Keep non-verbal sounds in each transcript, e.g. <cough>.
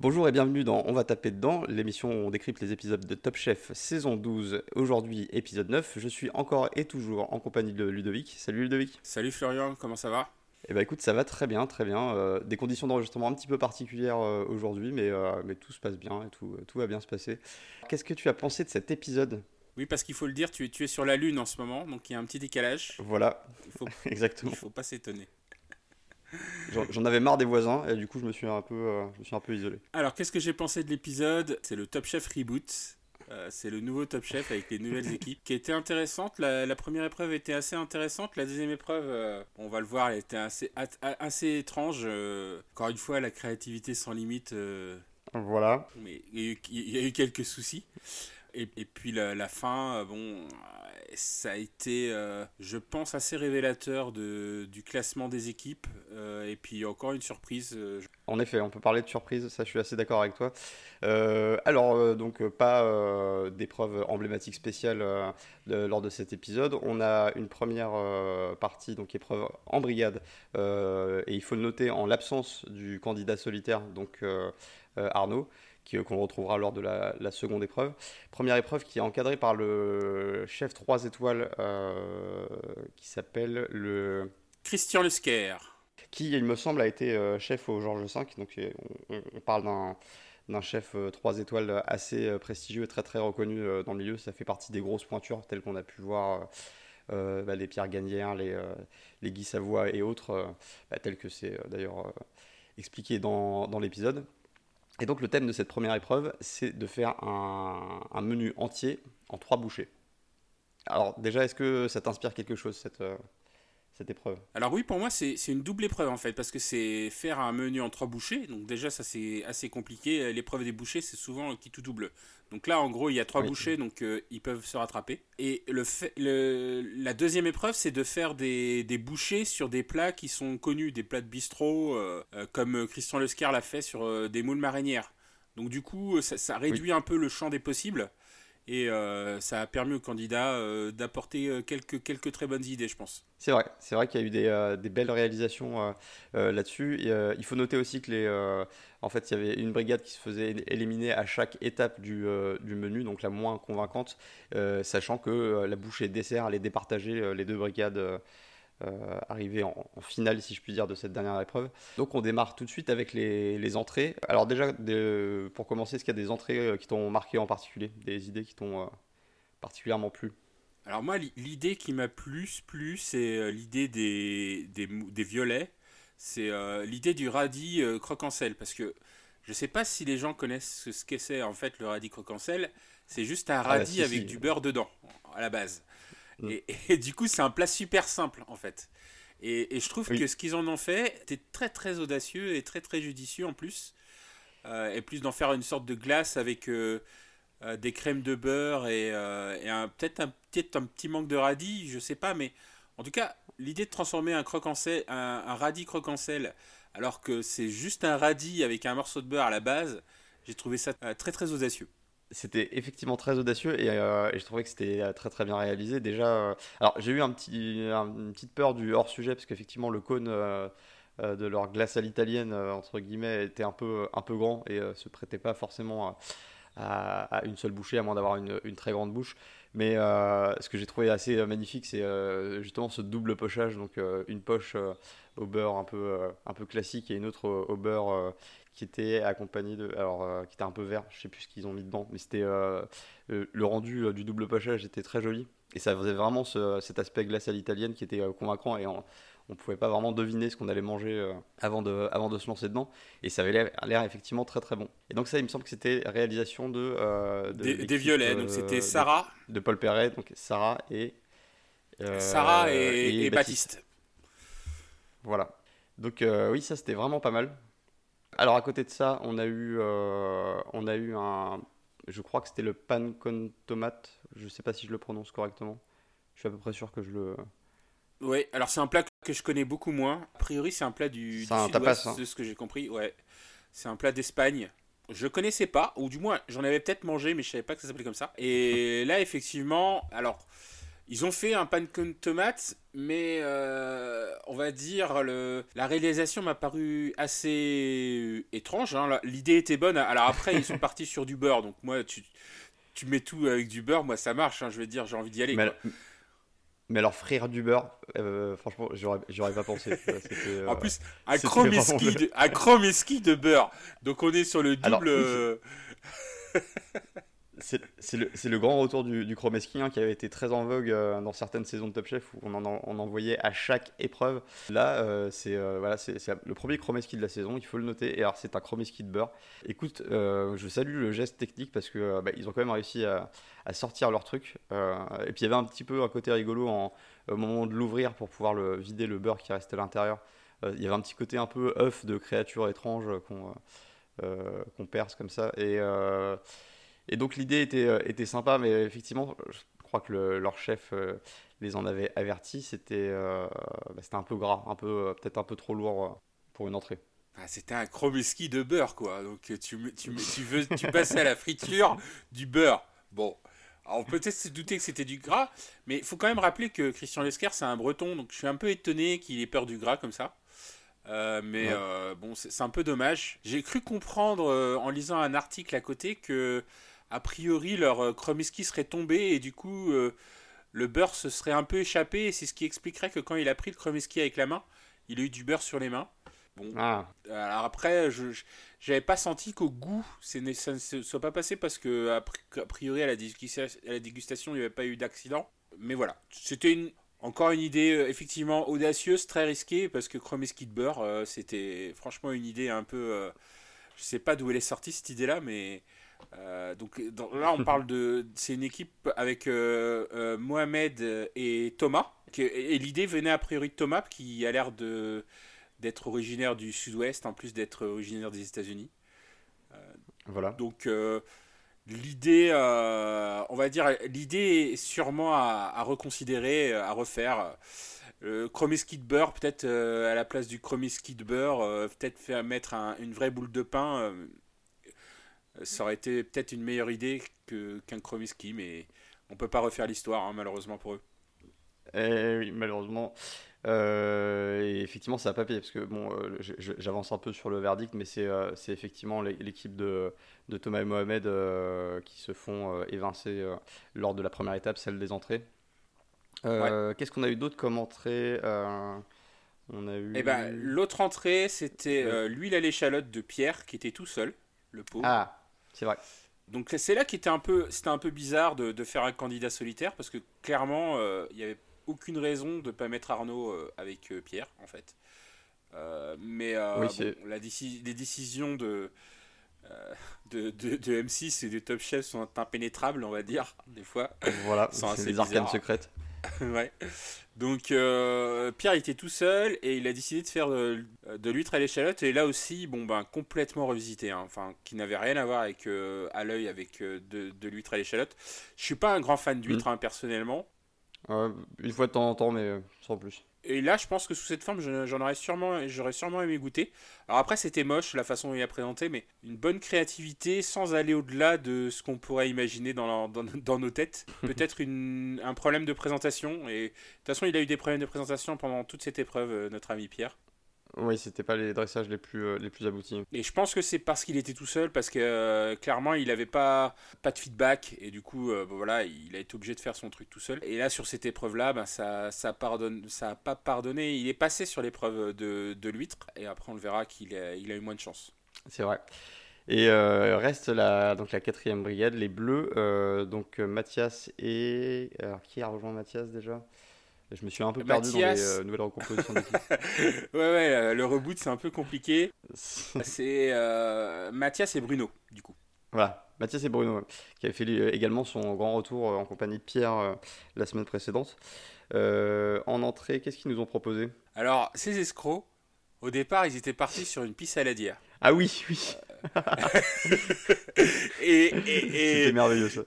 Bonjour et bienvenue dans On va taper dedans, l'émission où on décrypte les épisodes de Top Chef saison 12, aujourd'hui épisode 9. Je suis encore et toujours en compagnie de Ludovic. Salut Ludovic. Salut Florian, comment ça va? Eh ben écoute, ça va très bien, très bien. Euh, des conditions d'enregistrement un petit peu particulières euh, aujourd'hui, mais, euh, mais tout se passe bien et tout, tout va bien se passer. Qu'est-ce que tu as pensé de cet épisode? Oui, parce qu'il faut le dire, tu es, tu es sur la Lune en ce moment, donc il y a un petit décalage. Voilà, Il faut, <laughs> exactement. il faut pas s'étonner. J'en avais marre des voisins et du coup je me suis un peu, euh, je me suis un peu isolé. Alors, qu'est-ce que j'ai pensé de l'épisode? C'est le Top Chef Reboot. Euh, c'est le nouveau Top Chef avec les nouvelles <laughs> équipes qui était intéressante. La, la première épreuve était assez intéressante. La deuxième épreuve, euh, on va le voir, elle était assez, a- assez étrange. Encore une fois, la créativité sans limite. Voilà. mais y, il y a eu quelques soucis. Et, puis la, fin, euh, bon, euh, ça a été, euh, je pense, assez révélateur du classement des équipes. Et puis encore une surprise. En effet, on peut parler de surprise, ça je suis assez d'accord avec toi. Alors, donc, pas d'épreuve emblématique spéciale lors de cet épisode. On a une première partie, donc épreuve en brigade, et il faut le noter en l'absence du candidat solitaire, donc Arnaud, qu'on retrouvera lors de la, la seconde épreuve. Première épreuve qui est encadrée par le chef 3 étoiles euh, qui s'appelle le Christian Lesquer. qui, il me semble, a été euh, chef au Georges V. Donc, euh, on, parle d'un d'un chef 3 étoiles assez euh, prestigieux et très très reconnu euh, dans le milieu. Ça fait partie des grosses pointures telles qu'on a pu voir euh, euh, bah, les Pierre Gagnère, les, euh, les Guy Savoie et autres, euh, bah, tels que c'est euh, d'ailleurs euh, expliqué dans, dans l'épisode. Et donc le thème de cette première épreuve, c'est de faire un, menu entier en trois bouchées. Alors déjà, est-ce que ça t'inspire quelque chose, cette, euh, cette épreuve Alors oui, pour moi, c'est une double épreuve en fait, parce que c'est faire un menu en trois bouchées. Donc déjà, ça c'est assez compliqué. L'épreuve des bouchées, c'est souvent qui tout double. Donc là, en gros, il y a trois Oui. bouchées, donc euh, ils peuvent se rattraper. Et le fait, le, la deuxième épreuve, c'est de faire des, des bouchées sur des plats qui sont connus, des plats de bistrot, euh, euh, comme Christian Lescar l'a fait sur des moules marinières. Donc du coup, ça, ça réduit un peu le champ des possibles. Et euh, ça a permis aux candidats euh, d'apporter euh, quelques, quelques très bonnes idées, je pense. C'est vrai, c'est vrai qu'il y a eu des, belles réalisations là-dessus. Il faut noter aussi que les, en fait, il y avait une brigade qui se faisait éliminer à chaque étape du, du menu, donc la moins convaincante, sachant que la bouchée dessert allait départager les deux brigades euh, euh, arrivées en, en finale, si je puis dire, de cette dernière épreuve. Donc on démarre tout de suite avec les, les entrées. Alors déjà, des- pour commencer, est-ce qu'il y a des entrées euh, qui t'ont marqué en particulier, des idées qui t'ont euh, particulièrement plu? Alors moi, l'i- l'idée qui m'a plus plu, c'est euh, l'idée des, des, mou- des violets. C'est euh, l'idée du radis euh, croque-en-sel. Parce que je sais pas si les gens connaissent ce, ce que c'est en fait le radis croque-en-sel. C'est juste un bah, radis si, avec si. du beurre dedans, à la base. Mm. Et, et du coup, c'est un plat super simple en fait. Et, et je trouve Oui. que ce qu'ils en ont fait était très très audacieux et très très judicieux en plus. Euh, et plus d'en faire une sorte de glace avec euh, euh, des crèmes de beurre et, et un- peut-être un, peut un petit manque de radis, je sais pas, mais en tout cas, l'idée de transformer un, croque en sel, un, un radis croque en sel, alors que c'est juste un radis avec un morceau de beurre à la base, j'ai trouvé ça très très audacieux. C'était effectivement très audacieux et, euh, je trouvais que c'était euh, très très bien réalisé. Déjà, euh, alors j'ai eu un petit, un- une petite peur du hors sujet parce qu'effectivement le cône de leur glace à l'italienne entre guillemets était un peu un peu grand et se prêtait pas forcément à, à- à une seule bouchée à moins d'avoir une, une très grande bouche. Mais euh, ce que j'ai trouvé assez euh, magnifique, c'est euh, justement ce double pochage, donc une poche au beurre un peu un peu classique et une autre au, beurre qui était accompagné de alors qui était un peu vert. Je sais plus ce qu'ils ont mis dedans mais c'était le, rendu du double pochage était très joli. Et ça faisait vraiment ce- cet aspect glace à l'italienne qui était convaincant et on, on pouvait pas vraiment deviner ce qu'on allait manger euh, avant de avant de se lancer dedans et ça avait l'air- effectivement très très bon et donc ça il me semble que c'était réalisation de, euh, de Des, violets, euh, donc c'était Sarah, de, Paul Perret donc Sarah et euh, Sarah et, et Baptiste. voilà. Donc euh, oui, ça c'était vraiment pas mal. Alors à côté de ça, on a eu, on a eu un, je crois que c'était le pan con tomate. Je sais pas si je le prononce correctement. Je suis à peu près sûr que je le. Oui, alors c'est un plat que je connais beaucoup moins. A priori, c'est un plat du, du un tapas, hein. de ce que j'ai compris. Ouais, c'est un plat d'Espagne. Je connaissais pas, ou du moins j'en avais peut-être mangé, mais je savais pas que ça s'appelait comme ça. Et là, effectivement, alors Ils ont fait un pancake tomate, mais euh, on va dire le, la réalisation m'a paru assez étrange. Hein. L'idée était bonne. Alors après, ils sont partis sur du beurre. Donc moi, tu, tu mets tout avec du beurre, moi ça marche. Hein. Je veux dire, j'ai envie d'y aller. Mais, alors, frire du beurre, euh, franchement, j'aurais pas pensé. en plus, un chromeski de, de beurre. Donc on est sur le double. <laughs> C'est le, le, grand retour du, du chromeski hein, qui avait été très en vogue euh, dans certaines saisons de Top Chef où on en, on voyait à chaque épreuve. Là, euh, c'est euh, voilà, le premier chromeski de la saison, il faut le noter. Et alors, c'est un chromeski de beurre. Écoute, je salue le geste technique parce que bah, ils ont quand même réussi à, à sortir leur truc. et puis il y avait un petit peu un côté rigolo en, au moment de l'ouvrir pour pouvoir le, vider le beurre qui restait à l'intérieur. il y avait un petit côté un peu œuf de créatures étranges qu'on qu'on perce comme ça. Et et donc l'idée était, euh, était sympa, mais effectivement, je crois que leur chef euh, les en avait avertis. C'était euh, bah, c'était un peu gras, un peu peut-être un peu trop lourd pour une entrée. Ah, c'était un chromeski de beurre, quoi. Donc tu, tu, tu, veux, tu passais à la friture du beurre. Bon, on peut peut-être se douter que c'était du gras, mais il faut quand même rappeler que Christian Lesquer, c'est un breton, donc je suis un peu étonné qu'il ait peur du gras comme ça. mais bon, c'est un peu dommage. J'ai cru comprendre en lisant un article à côté que a priori leur euh, chromiski serait tombé et du coup euh, le beurre se serait un peu échappé c'est ce qui expliquerait que quand il a pris le chromiski avec la main, il a eu du beurre sur les mains. Bon, ah. alors après, je n'avais pas senti qu'au goût, ça ne soit pas passé parce que a priori à la dégustation, à la dégustation il n'y avait pas eu d'accident. Mais voilà, c'était une, encore une idée euh, effectivement audacieuse, très risquée parce que chromiski de beurre, c'était franchement une idée un peu, je sais pas d'où elle est sortie cette idée-là, mais euh, donc là, on parle de. C'est une équipe avec euh, euh, Mohamed et Thomas. et l'idée venait a priori de Thomas, qui a l'air de d'être originaire du sud-ouest, en plus d'être originaire des États-Unis. voilà. Donc l'idée, on va dire, l'idée est sûrement à, reconsidérer, à refaire. Le Chromiski de beurre, peut-être à la place du Chromiski de beurre, peut-être faire mettre une vraie boule de pain ça aurait été peut-être une meilleure idée qu'un Chromiski, mais on peut pas refaire l'histoire, hein, malheureusement pour eux. Eh oui, malheureusement. Euh, et effectivement, ça n'a pas payé, parce que bon, euh, j'avance un peu sur le verdict, mais c'est euh, effectivement l'équipe de, de, Thomas et Mohamed qui se font évincer lors de la première étape, celle des entrées. Qu'est-ce qu'on a eu d'autre comme entrée on a eu... Eh ben, L'autre entrée, c'était l'huile à l'échalote de Pierre, qui était tout seul, le pauvre. Ah, c'est vrai. Donc c'est là qui était un peu, c'était un peu bizarre de, de, faire un candidat solitaire parce que clairement euh, il n'y avait aucune raison de ne pas mettre Arnaud euh, avec euh, Pierre en fait. mais la les décisions de, de, de, M6 et de Top Chef sont impénétrables on va dire des fois. Voilà, c'est des arcanes secrètes. <laughs> ouais. Donc euh, Pierre était tout seul et il a décidé de faire de, l'huître à l'échalote et là aussi bon ben complètement revisité hein. enfin qui n'avait rien à voir avec euh, à l'œil avec euh, de, de l'huître à l'échalote. Je suis pas un grand fan d'huître mm. hein, personnellement. une fois de temps en temps mais sans plus. Et là, je pense que sous cette forme, j'en aurais sûrement, j'aurais sûrement aimé goûter. Alors après, c'était moche la façon dont il a présenté, mais une bonne créativité sans aller au-delà de ce qu'on pourrait imaginer dans, <laughs> dans, nos têtes. Peut-être un problème de présentation. Et de toute façon, il a eu des problèmes de présentation pendant toute cette épreuve, euh, notre ami Pierre. Oui, c'était pas les dressages les plus, euh, les plus aboutis. Et je pense que c'est parce qu'il était tout seul, parce que euh, clairement il n'avait pas, pas de feedback, et du coup, euh, voilà, il a été obligé de faire son truc tout seul. Et là, sur cette épreuve-là, ben, ça ça pardonne, ça a pas pardonné. Il est passé sur l'épreuve de, de l'huître, et après on le verra qu'il a, il a eu moins de chance. C'est vrai. Et reste la, donc la quatrième brigade, les Bleus. donc Mathias et. Alors qui a rejoint Mathias déjà? Je me suis un peu perdu dans les euh, nouvelles recompositions <laughs> ouais, ouais, euh, le reboot c'est un peu compliqué. <laughs> c'est euh, Mathias et Bruno, du coup. Voilà, Mathias et Bruno, qui avaient fait également son grand retour en compagnie de Pierre la semaine précédente. en entrée, qu'est-ce qu'ils nous ont proposé? Alors, ces escrocs, au départ, ils étaient partis sur une pisse saladière. Ah oui, oui. <laughs> et, et... C'était merveilleux ça.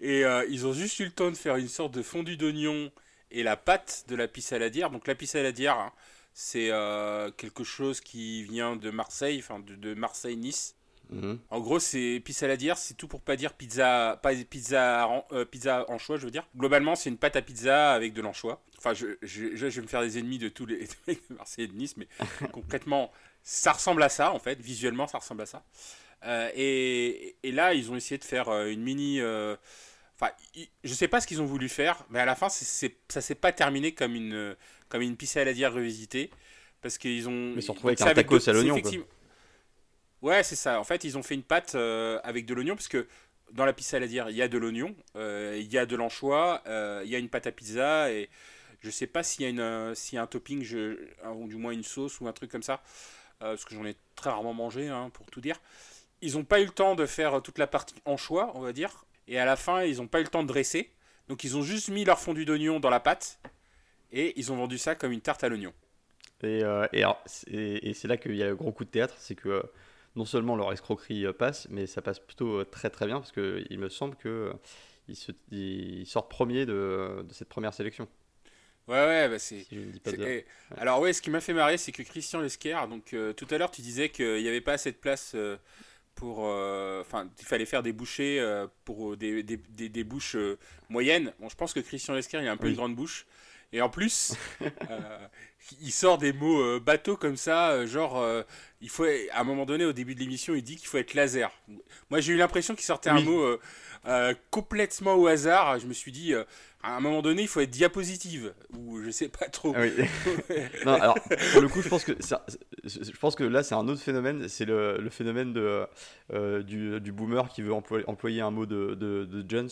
Et euh, ils ont juste eu le temps de faire une sorte de fondu d'oignon et la pâte de la pissaladière. Donc la pissaladière, hein, c'est euh, quelque chose qui vient de Marseille, enfin de, Marseille-Nice. Mhm. En gros, c'est dire, c'est tout pour pas dire pizza, pas pizza, euh, pizza anchois, je veux dire. Globalement, c'est une pâte à pizza avec de l'anchois. Enfin, je, je, je, vais me faire des ennemis de tous les <laughs> Marseillais de Nice, mais <laughs> concrètement, ça ressemble à ça, en fait. Visuellement, ça ressemble à ça. Euh, et, et, là, ils ont essayé de faire euh, une mini. Enfin, je sais pas ce qu'ils ont voulu faire, mais à la fin, c'est, ça s'est pas terminé comme une, comme une pizza à la dire revisitée. Parce qu'ils ont. Mais ils se retrouvé avec un tacos à l'oignon. Ouais, c'est ça. En fait, ils ont fait une pâte euh, avec de l'oignon, parce que dans la pizza à la dire, il y a de l'oignon, euh, il y a de l'anchois, euh, il y a une pâte à pizza, et je sais pas s'il y, a une, y a un topping, je, ou du moins une sauce ou un truc comme ça, parce que j'en ai très rarement mangé, hein, pour tout dire. Ils n'ont pas eu le temps de faire toute la partie anchois, on va dire, et à la fin, ils n'ont pas eu le temps de dresser. Donc, ils ont juste mis leur fondu d'oignon dans la pâte, et ils ont vendu ça comme une tarte à l'oignon. Et, et, et c'est là qu'il y a le gros coup de théâtre, c'est que non seulement leur escroquerie euh, passe, mais ça passe plutôt euh, très très bien parce qu'il me semble qu'ils euh, sortent premier de, cette première sélection. Ouais, ouais, bah c'est. Alors, ouais, ce qui m'a fait marrer, c'est que Christian Lesquer, donc tout à l'heure, tu disais qu'il n'y avait pas assez de place pour. Enfin, il fallait faire des bouchées pour des, des, des, bouches moyennes. Bon, je pense que Christian Lesquer, il a un peu une grande bouche. Et en plus, <laughs> il sort des mots bateaux comme ça, genre il faut, à un moment donné, au début de l'émission, il dit qu'il faut être laser. Moi, j'ai eu l'impression qu'il sortait un mot euh, euh, complètement au hasard. Je me suis dit, euh, à un moment donné, il faut être diapositive, ou je sais pas trop. Ah <laughs> non, alors, pour le coup, je pense que, je pense que là, c'est un autre phénomène. C'est le, le, phénomène de, du, du, boomer qui veut employer, employer un mot de, de, de Jones.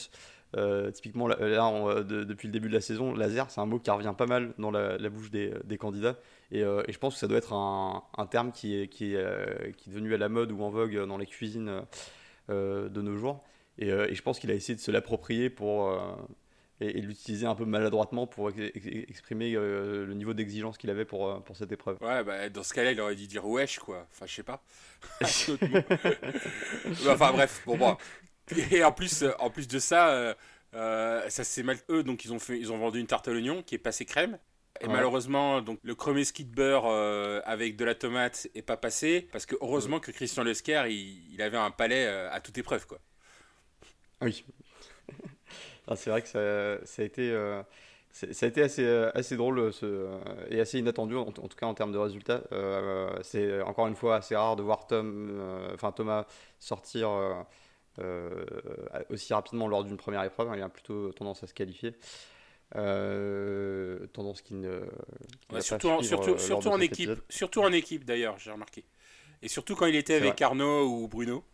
Euh, typiquement, là, euh, depuis le début de la saison, laser, c'est un mot qui revient pas mal dans la, bouche des, candidats. Euh, et, je pense que ça doit être un, terme qui est, qui, est, qui est devenu à la mode ou en vogue dans les cuisines de nos jours. Et, je pense qu'il a essayé de se l'approprier pour et, l'utiliser un peu maladroitement pour exprimer le niveau d'exigence qu'il avait pour, pour cette épreuve. Ouais, bah, dans ce cas-là, il aurait dû dire wesh, quoi. Enfin, je sais pas. <laughs> enfin, bref, bon, bon. Et en plus, euh, en plus de ça, euh, euh, ça c'est mal eux, donc ils ont, fait, ils ont vendu une tarte à l'oignon qui est passée crème. Et malheureusement, donc le premier ski de beurre avec de la tomate est pas passé parce que heureusement que Christian Lesquer il, il, avait un palais à toute épreuve quoi. Oui. Ah, c'est vrai que ça, ça a été ça a été assez, assez drôle ce, et assez inattendu, en, tout cas en termes de résultats. c'est encore une fois assez rare de voir Tom, enfin Thomas sortir euh, aussi rapidement lors d'une première épreuve. Il a plutôt tendance à se qualifier. Euh, tendance qui ne. surtout, en, surtout, euh, surtout en équipe, surtout en équipe d'ailleurs, j'ai remarqué. Et surtout quand il était avec Arnaud ou Bruno.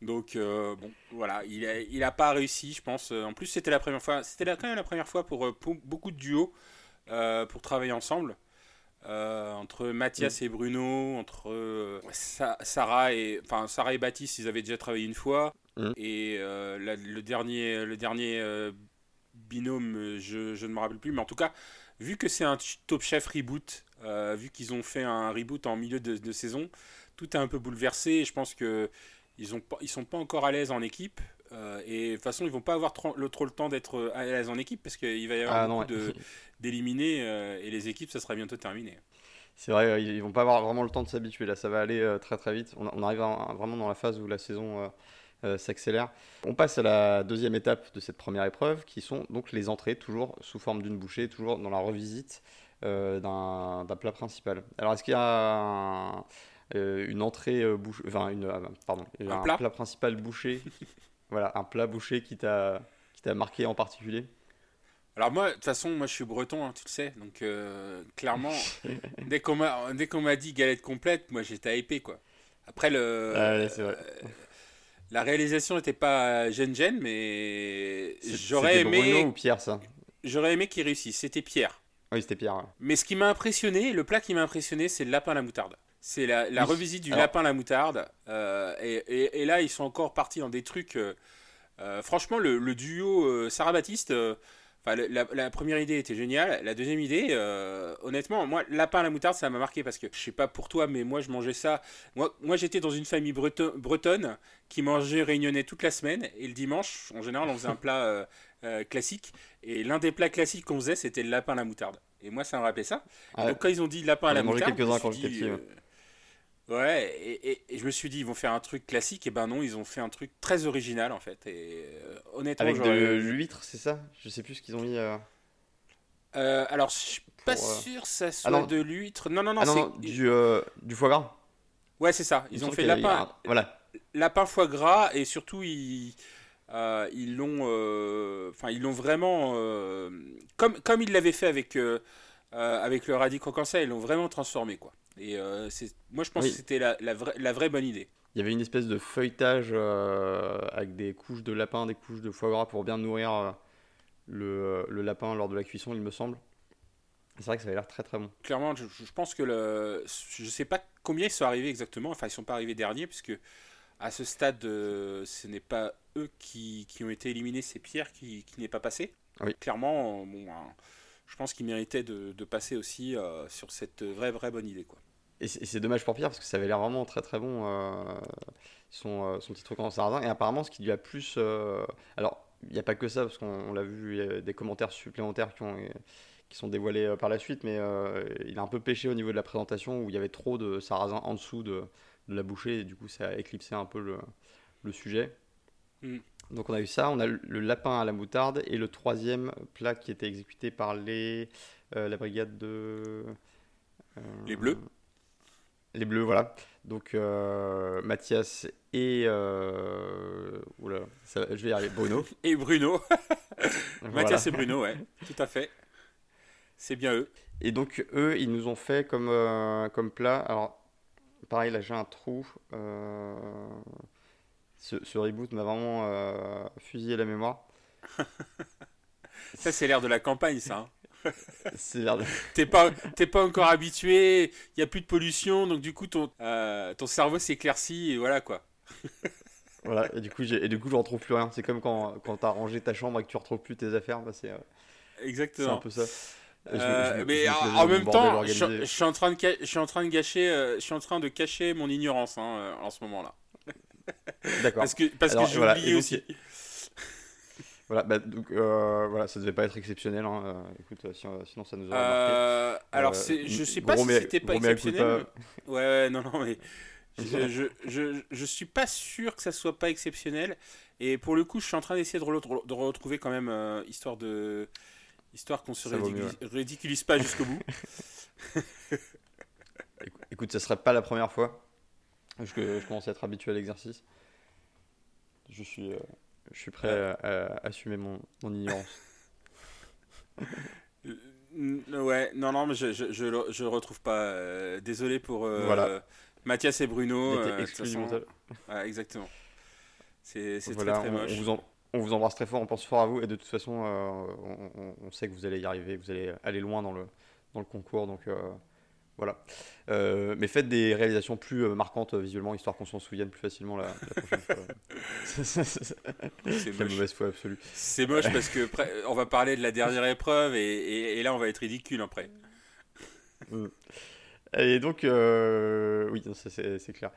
Donc bon, voilà, il a, il a pas réussi, je pense. En plus, c'était la première fois, c'était quand même la première fois pour, pour beaucoup de duos pour travailler ensemble. Euh, entre Mathias mm. et Bruno, entre euh, Sarah et enfin Sarah et Baptiste, ils avaient déjà travaillé une fois. Mm. Et euh, le dernier, le dernier binôme, je, je, ne me rappelle plus, mais en tout cas, vu que c'est un Top Chef reboot, vu qu'ils ont fait un reboot en milieu de, de, saison, tout est un peu bouleversé. je pense que ils ont ils sont pas encore à l'aise en équipe. et de toute façon, ils vont pas avoir trop le, trop le temps d'être à l'aise en équipe parce qu'il va y avoir ah, beaucoup de, <laughs> d'éliminer euh, et les équipes, ça sera bientôt terminé. C'est vrai, ils vont pas avoir vraiment le temps de s'habituer. Là, ça va aller euh, très très vite. On, arrive vraiment dans la phase où la saison euh, s'accélère. On passe à la deuxième étape de cette première épreuve, qui sont donc les entrées, toujours sous forme d'une bouchée, toujours dans la revisite d'un plat principal. Alors, est-ce qu'il y a une entrée bouche, enfin une, pardon, un, plat, plat principal bouché, <laughs> voilà, un plat bouché qui t'a qui t'a marqué en particulier alors moi, de toute façon, moi je suis breton, hein, tu le sais, donc euh, clairement, <laughs> dès qu'on m'a dès qu'on m'a dit galette complète, moi j'étais hypé quoi. Après le, vrai. la réalisation n'était pas gêne gêne, mais j'aurais aimé. Bruno ou Pierre ça? J'aurais aimé qu'il réussisse. C'était Pierre. Oui, c'était Pierre. Mais ce qui m'a impressionné, le plat qui m'a impressionné, c'est le lapin à la moutarde. C'est la, la revisite du lapin à la moutarde. Euh, et, et, là, ils sont encore partis dans des trucs. Euh, franchement, le, le duo Sarah Baptiste la, première idée était géniale. La deuxième idée, euh, honnêtement, moi, lapin à la moutarde, ça m'a marqué parce que je sais pas pour toi, mais moi, je mangeais ça. Moi, moi j'étais dans une famille bretonne qui mangeait réunionnais toute la semaine et le dimanche, en général, on faisait un <laughs> plat euh, euh, classique. Et l'un des plats classiques qu'on faisait, c'était le lapin à la moutarde. Et moi, ça me rappelait ça. donc, quand ils ont dit lapin à la moutarde, quelques-uns quand Ouais, et, et, je me suis dit, ils vont faire un truc classique, et ben non, ils ont fait un truc très original en fait. Et euh, honnêtement, Avec de l'huître, c'est ça? Je sais plus ce qu'ils ont mis. Euh... Euh, alors, je suis pas sûr que ça soit de l'huître. Non, non, non, ah, c'est du, du foie gras. Ouais, c'est ça. Ils ont fait lapin, voilà. lapin foie gras, et surtout, ils. ils l'ont enfin ils l'ont vraiment comme comme ils l'avaient fait avec avec le radis croquant ils l'ont vraiment transformé quoi et euh, moi, je pense que c'était la, la, vraie, la, vraie, bonne idée. Il y avait une espèce de feuilletage euh, avec des couches de lapin, des couches de foie gras pour bien nourrir euh, le, le, lapin lors de la cuisson, il me semble. C'est vrai que ça avait l'air très très bon. Clairement, je, je, pense que le, je sais pas combien ils sont arrivés exactement. Enfin, ils sont pas arrivés derniers puisque à ce stade, ce n'est pas eux qui, qui, ont été éliminés, c'est Pierre qui, qui n'est pas passé. Oui. Clairement, bon, je pense qu'il méritait de, de, passer aussi sur cette vraie vraie bonne idée quoi. Et c'est dommage pour Pierre parce que ça avait l'air vraiment très très bon euh, son, euh, son, petit truc en sardin. Et apparemment, ce qui lui a plus. Euh, alors, il n'y a pas que ça parce qu'on l'a vu, il y a des commentaires supplémentaires qui, ont, qui sont dévoilés par la suite, mais il a un peu pêché au niveau de la présentation où il y avait trop de sarrasin en dessous de, de la bouchée et du coup, ça a éclipsé un peu le, le sujet. Mm. Donc, on a eu ça, on a le lapin à la moutarde et le troisième plat qui était exécuté par les, la brigade de. les Bleus les Bleus, voilà. Donc euh, Mathias et euh, oula, je vais y arriver. Bruno. <laughs> et Bruno. <laughs> Mathias et Bruno, ouais, tout à fait. C'est bien eux. Et donc eux, ils nous ont fait comme euh, comme plat. Alors pareil, là j'ai un trou. Ce, ce, reboot m'a vraiment fusillé la mémoire. <laughs> ça c'est l'air de la campagne, ça. Hein. T'es pas, pas encore habitué, il y a plus de pollution, donc du coup ton, euh, ton cerveau s'éclaircit et voilà quoi. voilà, et du coup, et du coup, je retrouve plus rien. C'est comme quand, quand t'as rangé ta chambre et que tu retrouves plus tes affaires. Bah, c'est, Exactement. C'est un peu ça. Euh, mais en, même temps, je, suis en train de, je suis en train de gâcher, euh, je suis en train de cacher mon ignorance hein, en ce moment-là. D'accord. Parce que, parce que j'ai oublié aussi. Voilà, bah, donc, euh, voilà, ça devait pas être exceptionnel. Hein. Euh, écoute, euh, sinon ça nous aurait marqué. alors, je sais pas si c'était pas exceptionnel. Ouais, ouais, non, non, mais <laughs> je, je, je, je, suis pas sûr que ça soit pas exceptionnel. Et pour le coup, je suis en train d'essayer de, de, retrouver quand même, histoire de histoire qu'on se ridiculise pas jusqu'au bout. <laughs> écoute, ça serait pas la première fois. Que je commence à être habitué à l'exercice. Je suis. Je suis prêt à, assumer mon, mon ignorance. <laughs> ouais, non, non, mais je, je, je, je le retrouve pas. Euh, désolé pour euh, voilà. Mathias et Bruno. Euh, ouais, exactement. C'est très, très moche. On, vous on, vous embrasse très fort, on pense fort à vous et de toute façon, on, on, sait que vous allez y arriver, vous allez aller loin dans le, dans le concours. Donc voilà. Euh, mais faites des réalisations plus euh, marquantes euh, visuellement, histoire qu'on s'en souvienne plus facilement la, prochaine fois. C'est <laughs> mauvaise foi absolue. C'est moche parce que on va parler de la dernière épreuve et, et, là on va être ridicule après. Mm. Et donc, oui, c'est clair.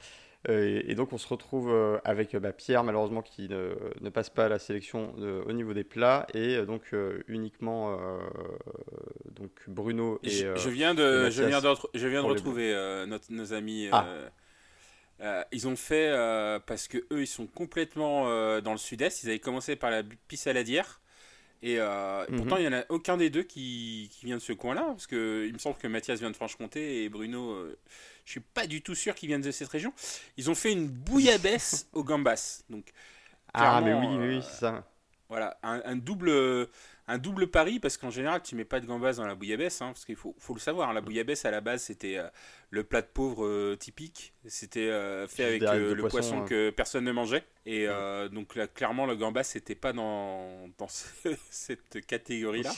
Euh, et, donc on se retrouve euh, avec bah, Pierre malheureusement qui ne, ne, passe pas à la sélection au niveau des plats et euh, donc uniquement donc Bruno et je, viens de je viens de, je viens de retrouver notre, nos amis ah. ils ont fait parce que eux ils sont complètement dans le sud-est ils avaient commencé par la Pissaladière et mhm. pourtant, il n'y en a aucun des deux qui, qui vient de ce coin-là, parce que il me semble que Mathias vient de Franche-Comté et Bruno, je suis pas du tout sûr qu'ils viennent de cette région. Ils ont fait une bouillabaisse <laughs> au gambas. Donc, ah, mais oui, oui, euh, ça. Voilà, un, double, un double pari parce qu'en général, tu mets pas de gambas dans la bouillabaisse, hein, parce qu'il faut, faut, le savoir. Hein, la bouillabaisse à la base, c'était euh, le plat de pauvre euh, typique. C'était fait avec le poisson, que personne ne mangeait. Et donc là, clairement, le gambas, c'était pas dans, dans <laughs> cette catégorie-là.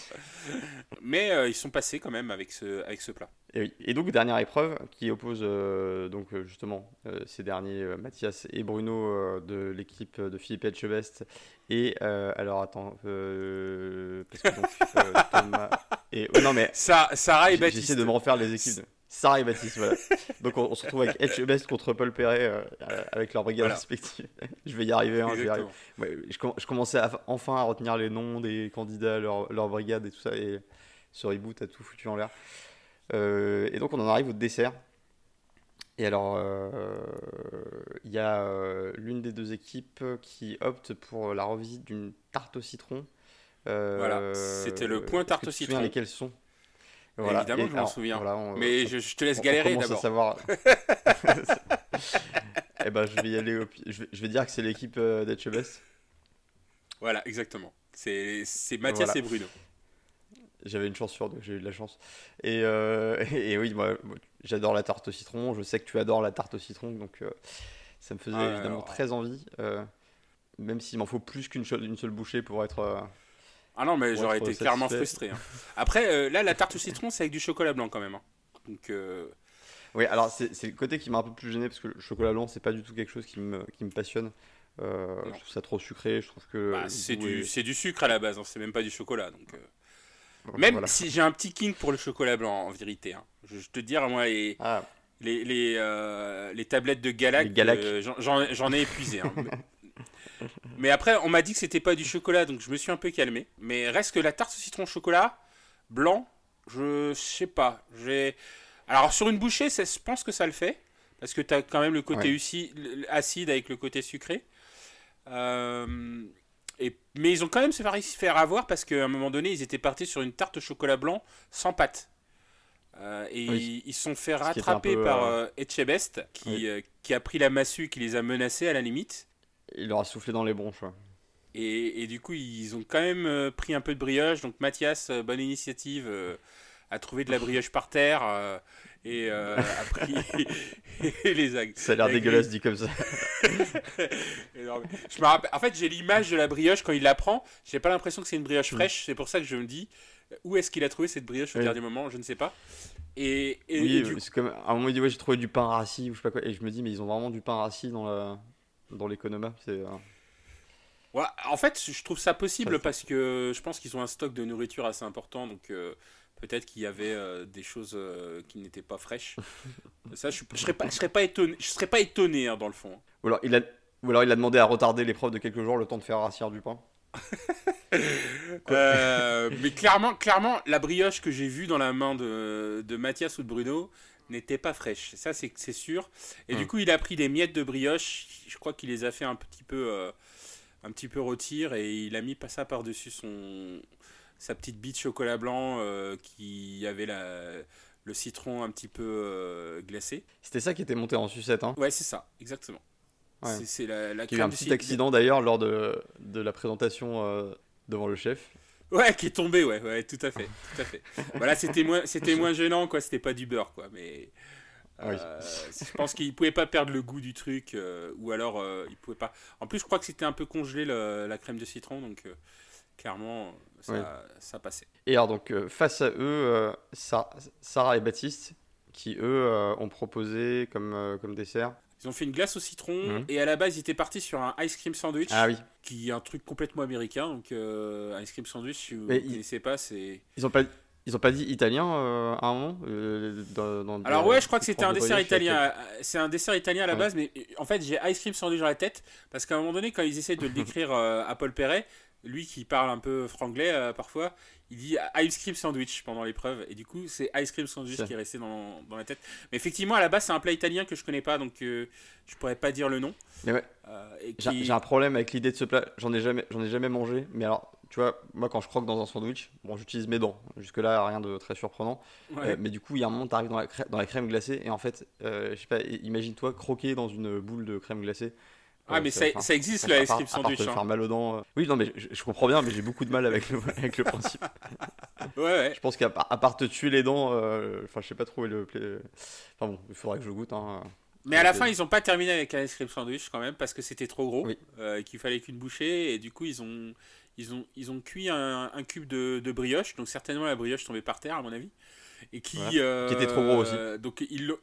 <laughs> Mais ils sont passés quand même avec ce, avec ce plat. Et, donc, dernière épreuve qui oppose euh, donc, euh, justement euh, ces derniers, Mathias et Bruno de l'équipe de Philippe Etchebest. Et alors, attends, parce que donc <laughs> Thomas et. Oh, non, mais. Sarah et Baptiste. J'essaie de me refaire les équipes. De... Sarah et Baptiste, voilà. Donc, on, se retrouve avec Etchebest contre Paul Perret avec leur brigade respective. <laughs> je vais y arriver. Hein, je, je, commençais enfin à retenir les noms des candidats, leur, leur brigade et tout ça. Et ce reboot a tout foutu en l'air. Euh, et donc on en arrive au dessert. Et alors, il y a l'une des deux équipes qui opte pour la revisite d'une tarte au citron. Voilà, c'était le point tarte au citron. lesquels sont? Voilà. Évidemment, je m'en souviens. Mais je, te laisse galérer d'abord. savoir. <laughs> eh ben, je vais y aller. Je, vais, dire que c'est l'équipe d'Etchebest. Voilà, exactement. C'est Mathias et Bruno. J'avais une chance sur deux, j'ai eu de la chance. Et, euh, <laughs> et, oui, moi, j'adore la tarte au citron. Je sais que tu adores la tarte au citron, donc euh, ça me faisait ah, évidemment très envie. Euh, même s'il m'en faut plus qu'une seule bouchée pour être. Ah non, mais j'aurais été clairement frustré. Hein. Après, là, la tarte au citron, c'est avec du chocolat blanc quand même. Hein. Donc. Oui, alors c'est le côté qui m'a un peu plus gêné parce que le chocolat blanc, c'est pas du tout quelque chose qui me, qui me passionne. je trouve ça trop sucré. Je trouve que. Bah, c'est du, du, sucre à la base, hein, c'est même pas du chocolat. Donc. Même si j'ai un petit king pour le chocolat blanc, en vérité. Hein. Je, te dis, moi, les, ah. les, les, euh, les, tablettes de Galac, euh, j'en ai épuisé. <laughs> Mais après, on m'a dit que c'était pas du chocolat, donc je me suis un peu calmé. Mais reste que la tarte au citron chocolat blanc, je sais pas. Alors, sur une bouchée, je pense que ça le fait. Parce que tu as quand même le côté acide avec le côté sucré. Euh, mais ils ont quand même se faire avoir parce qu'à un moment donné, ils étaient partis sur une tarte au chocolat blanc sans pâte. Euh, et ils se sont fait rattraper par euh, euh, Etchebest, qui, qui a pris la massue, qui les a menacés à la limite. Il leur a soufflé dans les bronches. Et, et, du coup, ils ont quand même pris un peu de brioche. Donc Mathias, bonne initiative, a trouvé de la brioche par terre et euh, après <laughs> les algues. Ça a l'air dégueulasse dit comme ça. <laughs> je me rappelle, en fait, j'ai l'image de la brioche quand il la prend. J'ai pas l'impression que c'est une brioche mm. fraîche. C'est pour ça que je me dis où est-ce qu'il a trouvé cette brioche au dernier moment? Je ne sais pas. Et, oui, c'est comme à un moment il dit ouais j'ai trouvé du pain rassis ou je sais pas quoi et je me dis mais ils ont vraiment du pain rassis dans la dans l'économa c'est euh, ouais, en fait je trouve ça possible parce que je pense qu'ils ont un stock de nourriture assez important donc euh, Peut-être qu'il y avait euh, des choses euh, qui n'étaient pas fraîches. <laughs> Ça, je, ne serais pas, je serais pas étonné, je serais pas étonné hein, dans le fond. Ou alors il a, ou alors il a demandé à retarder l'épreuve de quelques jours le temps de faire rassir du pain. <laughs> Mais clairement, clairement, la brioche que j'ai vue dans la main de, de Mathias ou de Bruno n'était pas fraîche. Ça, c'est sûr. Et du hmm. coup, il a pris des miettes de brioche. Je crois qu'il les a fait un petit peu, un petit peu rôtir et il a mis ça par dessus son, sa petite bite chocolat blanc euh, qui avait la, le citron un petit peu euh, glacé. C'était ça qui était monté en sucette, hein? Ouais, c'est ça, exactement. C'est la, la Il y a eu un petit accident d'ailleurs lors de, de, la présentation euh, devant le chef. Ouais, qui est tombé, ouais, ouais, tout à fait, tout à fait. voilà, c'était moins, c'était moins gênant, quoi. C'était pas du beurre, quoi, mais. je pense qu'il pouvait pas perdre le goût du truc, ou alors il pouvait pas. En plus, je crois que c'était un peu congelé la crème de citron, donc clairement, ça, passait. Et alors, donc, euh, face à eux, euh, Sarah et Baptiste, qui eux euh, ont proposé comme, comme dessert. Ils ont fait une glace au citron mhm. et à la base ils étaient partis sur un ice cream sandwich, ah, oui. qui est un truc complètement américain. Donc ice cream sandwich, si vous ne connaissez pas, c'est. Ils ont pas. Ils ont pas dit italien à un moment dans, Alors ouais, je crois que c'était un dessert italien. C'est un dessert italien à la base, mais en fait j'ai ice cream sandwich dans la tête parce qu'à un moment donné, quand ils essaient de le <laughs> décrire à Paul Perret, lui qui parle un peu franglais euh, parfois, il dit ice cream sandwich pendant l'épreuve. Et du coup, c'est ice cream sandwich qui est resté dans, dans, la tête. Mais effectivement, à la base, c'est un plat italien que je connais pas, donc euh, je pourrais pas dire le nom. ouais. Euh, j'ai un problème avec l'idée de ce plat. J'en ai jamais, j'en ai jamais mangé. Mais alors, tu vois, moi quand je croque dans un sandwich, bon, j'utilise mes dents. Jusque là, rien de très surprenant. mais du coup, il y a un moment, tu arrives dans la, dans la crème glacée et en fait, je sais pas, imagine-toi croquer dans une boule de crème glacée. Ah, mais ça, ça, existe le ice cream sandwich. Hein. faire mal aux dents. Euh. Oui, non, mais je, comprends bien, mais j'ai beaucoup de mal avec le, <laughs> avec le principe. ouais, ouais. Je pense qu'à part, part te tuer les dents, euh, enfin, je sais pas trop le. Enfin bon, il faudra que je goûte. Hein. Mais à la fin, ils ont pas terminé avec un ice cream sandwich quand même, parce que c'était trop gros, euh, qu'il fallait qu'une bouchée, et du coup, ils ont, ils ont, ils ont cuit un, un cube de, de, brioche, donc certainement la brioche tombait par terre, à mon avis. Et qui, qui était trop gros aussi. Donc ils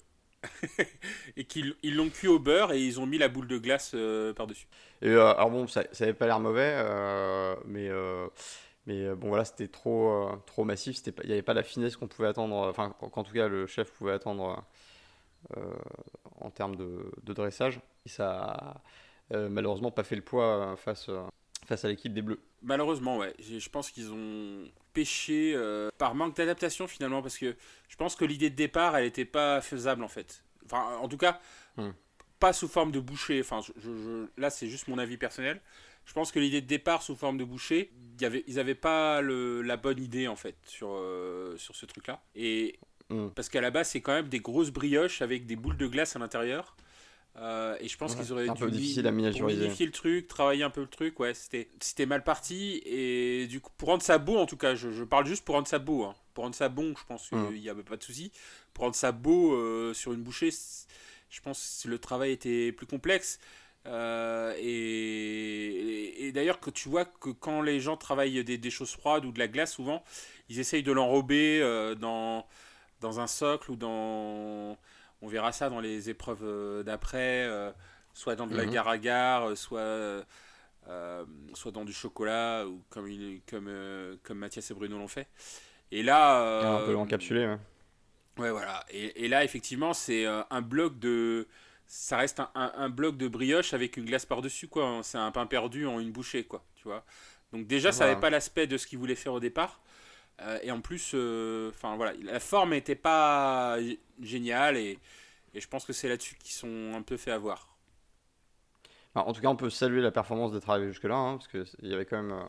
<laughs> et qu'ils l'ont cuit au beurre et ils ont mis la boule de glace euh, par-dessus. Euh, alors bon, ça, ça avait pas l'air mauvais, euh, mais mais bon voilà, c'était trop trop massif. Il n'y avait pas la finesse qu'on pouvait attendre. Enfin, qu'en tout cas le chef pouvait attendre en termes de, de, dressage. Et ça a malheureusement pas fait le poids face face à l'équipe des Bleus. Malheureusement, ouais. Je pense qu'ils ont pêché euh, par manque d'adaptation finalement, parce que je pense que l'idée de départ, elle n'était pas faisable en fait. Enfin, en tout cas, Hmm. pas sous forme de bouchée. Enfin, je- je- là, c'est juste mon avis personnel. Je pense que l'idée de départ sous forme de bouchée, il y avait, ils n'avaient pas le- la bonne idée en fait sur, euh, sur ce truc-là. Et Hmm. parce qu'à la base, c'est quand même des grosses brioches avec des boules de glace à l'intérieur. Euh, et je pense Ouais, qu'ils auraient un dû peu difficile à miniaturiser. modifier le truc, travailler un peu le truc. Ouais, c'était mal parti. Et du coup, pour rendre ça beau, en tout cas, je, je parle juste pour rendre ça beau. hein. Pour rendre ça bon, je pense qu'il Mm. n'y avait pas de souci. Pour rendre ça beau euh, sur une bouchée, je pense que le travail était plus complexe. Euh, et et- et d'ailleurs, que tu vois que quand les gens travaillent des, des choses froides ou de la glace, souvent, ils essayent de l'enrober dans, dans un socle ou dans. On verra ça dans les épreuves euh, d'après, euh, soit dans de la Mhm. gare-à-gare, euh, soit, euh, soit dans du chocolat, ou comme, il, comme, euh, comme Mathias et Bruno l'ont fait. Et là. un peu euh, encapsulé. ouais. Ouais, voilà. Et, et là, effectivement, c'est un bloc de. Ça reste un, un- un bloc de brioche avec une glace par-dessus, quoi. C'est un pain perdu en une bouchée, quoi. Tu vois. Donc, déjà, ça n'avait pas l'aspect de ce qu'ils voulaient faire au départ. Euh, et en plus, euh, enfin voilà, la forme n'était pas géniale. Et, et je pense que c'est là-dessus qu'ils sont un peu fait avoir. En tout cas, on peut saluer la performance d'être arrivé jusque-là, hein, parce qu'il y avait quand même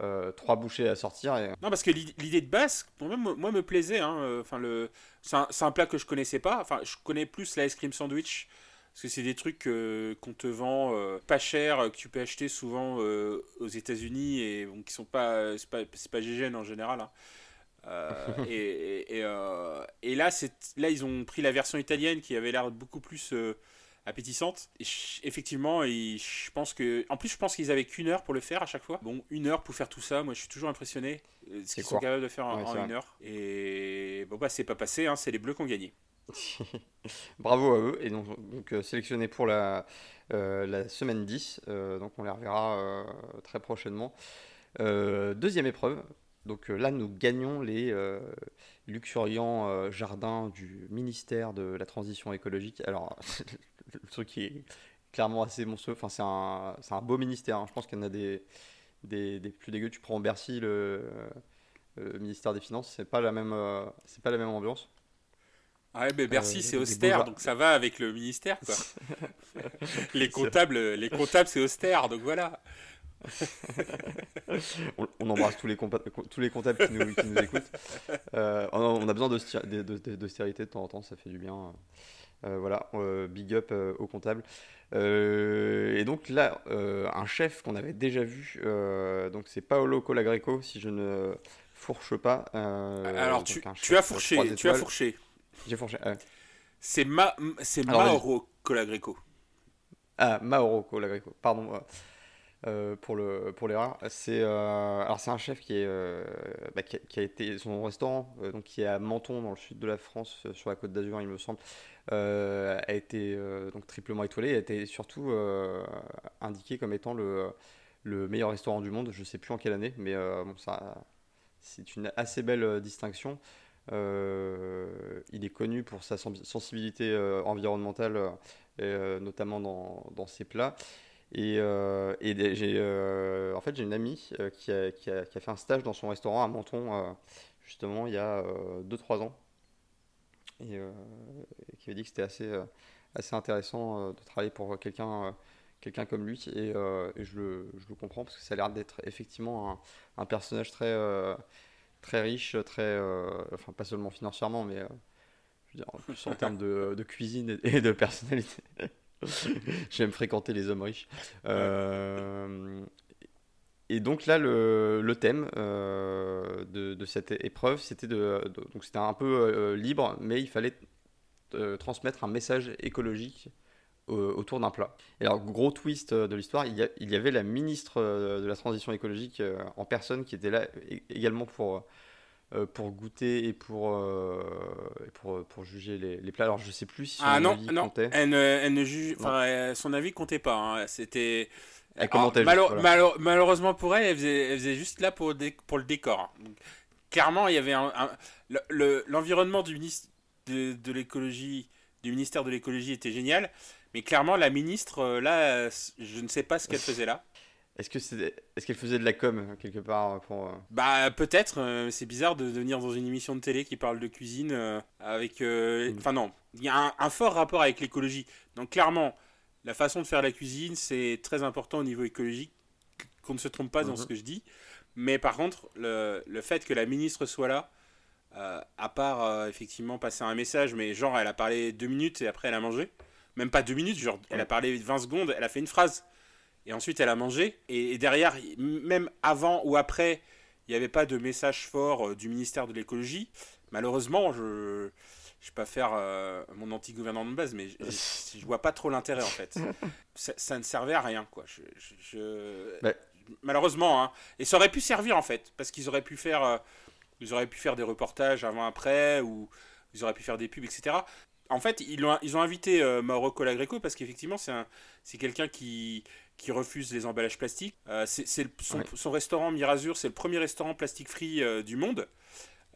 euh, trois bouchées à sortir. Et... Non, parce que l'id- l'idée de base, moi, me- moi, me plaisait. Hein. Enfin, le, c'est un, c'est un plat que je connaissais pas. Enfin, je connais plus la ice cream sandwich. Parce que c'est des trucs euh, qu'on te vend euh, pas cher, que tu peux acheter souvent euh, aux États-Unis et bon, qui sont pas. C'est pas, pas GGN en général. hein. <laughs> Et, et, et, et là, ils ont pris la version italienne qui avait l'air beaucoup plus appétissante. Et effectivement, et je pense que. En plus, je pense qu'ils avaient qu'une heure pour le faire à chaque fois. Bon, une heure pour faire tout ça, moi je suis toujours impressionné. Ce qu'ils sont capables de faire en, Ouais, en c'est une heure. Et bon, bah, c'est pas passé, hein, c'est les Bleus qui ont gagné. <laughs> Bravo à eux. Et donc, donc euh, sélectionnés pour la, euh, la semaine 10. euh, donc on les reverra très prochainement. Deuxième épreuve. Donc là, nous gagnons les luxuriants jardins du ministère de la Transition écologique. Alors, <laughs> le truc qui est clairement assez monstrueux. Enfin, c'est un, c'est un beau ministère. hein. Je pense qu'il y en a des, des, plus dégueux. Tu prends Bercy, le, le ministère des Finances, c'est pas la même, c'est pas la même ambiance. Ah ouais, mais Bercy, Euh, c'est austère, donc ça va avec le ministère, quoi. <laughs> les comptables, les comptables, c'est austère, donc voilà. <laughs> On, on embrasse tous les, tous les comptables qui nous, qui nous écoutent. <laughs> Euh, on, a, on a besoin d'austérité de temps en temps, ça fait du bien. Euh, voilà, big up aux comptables. Et donc là, un chef qu'on avait déjà vu, donc c'est Paolo Colagreco, si je ne fourche pas. Alors, tu, tu as fourché, tu as fourché. J'ai fourché. ouais. C'est Ma, Alors. Mauro Colagreco. Ah, Mauro Colagreco, pardon euh, euh, pour le pour l'erreur. C'est euh, alors c'est un chef qui est bah, qui, a, qui a été son restaurant donc qui est à Menton dans le sud de la France sur la Côte d'Azur il me semble a été donc triplement étoilé a été surtout indiqué comme étant le le meilleur restaurant du monde. Je sais plus en quelle année mais bon ça c'est une assez belle distinction. Euh, il est connu pour sa sen- sensibilité euh, environnementale, euh, notamment dans, dans ses plats. Et, et j'ai, en fait, j'ai une amie qui a, qui a- fait un stage dans son restaurant à Menton, justement, il y a 2-3 ans. Et qui m'a dit que c'était assez, assez intéressant de travailler pour quelqu'un quelqu'un comme lui. Et, et je, le, je le comprends parce que ça a l'air d'être effectivement un, un personnage très, très riche, très, euh, enfin pas seulement financièrement, mais euh, en plus en termes de, de cuisine et, de personnalité. <laughs> J'aime fréquenter les hommes riches. Euh, et donc là, le, thème euh, de, cette épreuve, c'était de, donc c'était un peu euh, libre, mais il fallait euh, transmettre un message écologique euh, autour d'un plat. Et alors, gros twist euh, de l'histoire, il y, a- il y avait la ministre euh, de la transition écologique euh, en personne qui était là également pour, euh, pour goûter et pour, euh, pour, pour juger les, les plats. Alors, je sais plus si son Ah non, avis non, comptait. elle ne, elle ne juge, enfin, euh, son avis comptait pas. hein. C'était. Elle Alors, juste, malo- voilà. malo- malheureusement pour elle, elle faisait, elle faisait juste là pour, pour le décor. hein. Donc, clairement, il y avait un, un- le- le- l'environnement du ministre de, de l'écologie, du ministère de l'écologie était génial, mais clairement la ministre euh, là, euh, je ne sais pas ce qu'elle faisait là. <laughs> Est-ce que c'est, est-ce qu'elle faisait de la com quelque part pour euh, Bah peut-être, euh, c'est bizarre de, de venir dans une émission de télé qui parle de cuisine euh, avec... euh, Mm. Enfin non, il y a un, fort rapport avec l'écologie. Donc clairement, la façon de faire la cuisine, c'est très important au niveau écologique, qu'on ne se trompe pas dans ce mhm. que je dis. Mais par contre, le, le fait que la ministre soit là, à part effectivement passer un message, mais genre elle a parlé deux minutes et après elle a mangé. Même pas deux minutes, genre elle a parlé 20 secondes, elle a fait une phrase. Et ensuite elle a mangé. Et, derrière, même avant ou après, il n'y avait pas de message fort euh, du ministère de l'écologie. Malheureusement, je je vais pas faire mon anti-gouvernant de base, mais je, je, vois pas trop l'intérêt en fait. <laughs> ça, ne servait à rien quoi. Je, Malheureusement, hein. Et ça aurait pu servir en fait, parce qu'ils auraient pu faire ils auraient pu faire des reportages avant-après, ou ils auraient pu faire des pubs, etc. En fait, ils ont, ils ont invité euh, Mauro Colagreco parce qu'effectivement, c'est quelqu'un qui, qui refuse les emballages plastiques. Euh, c'est son, son, restaurant Mirazur, c'est le premier restaurant plastique free euh, du monde.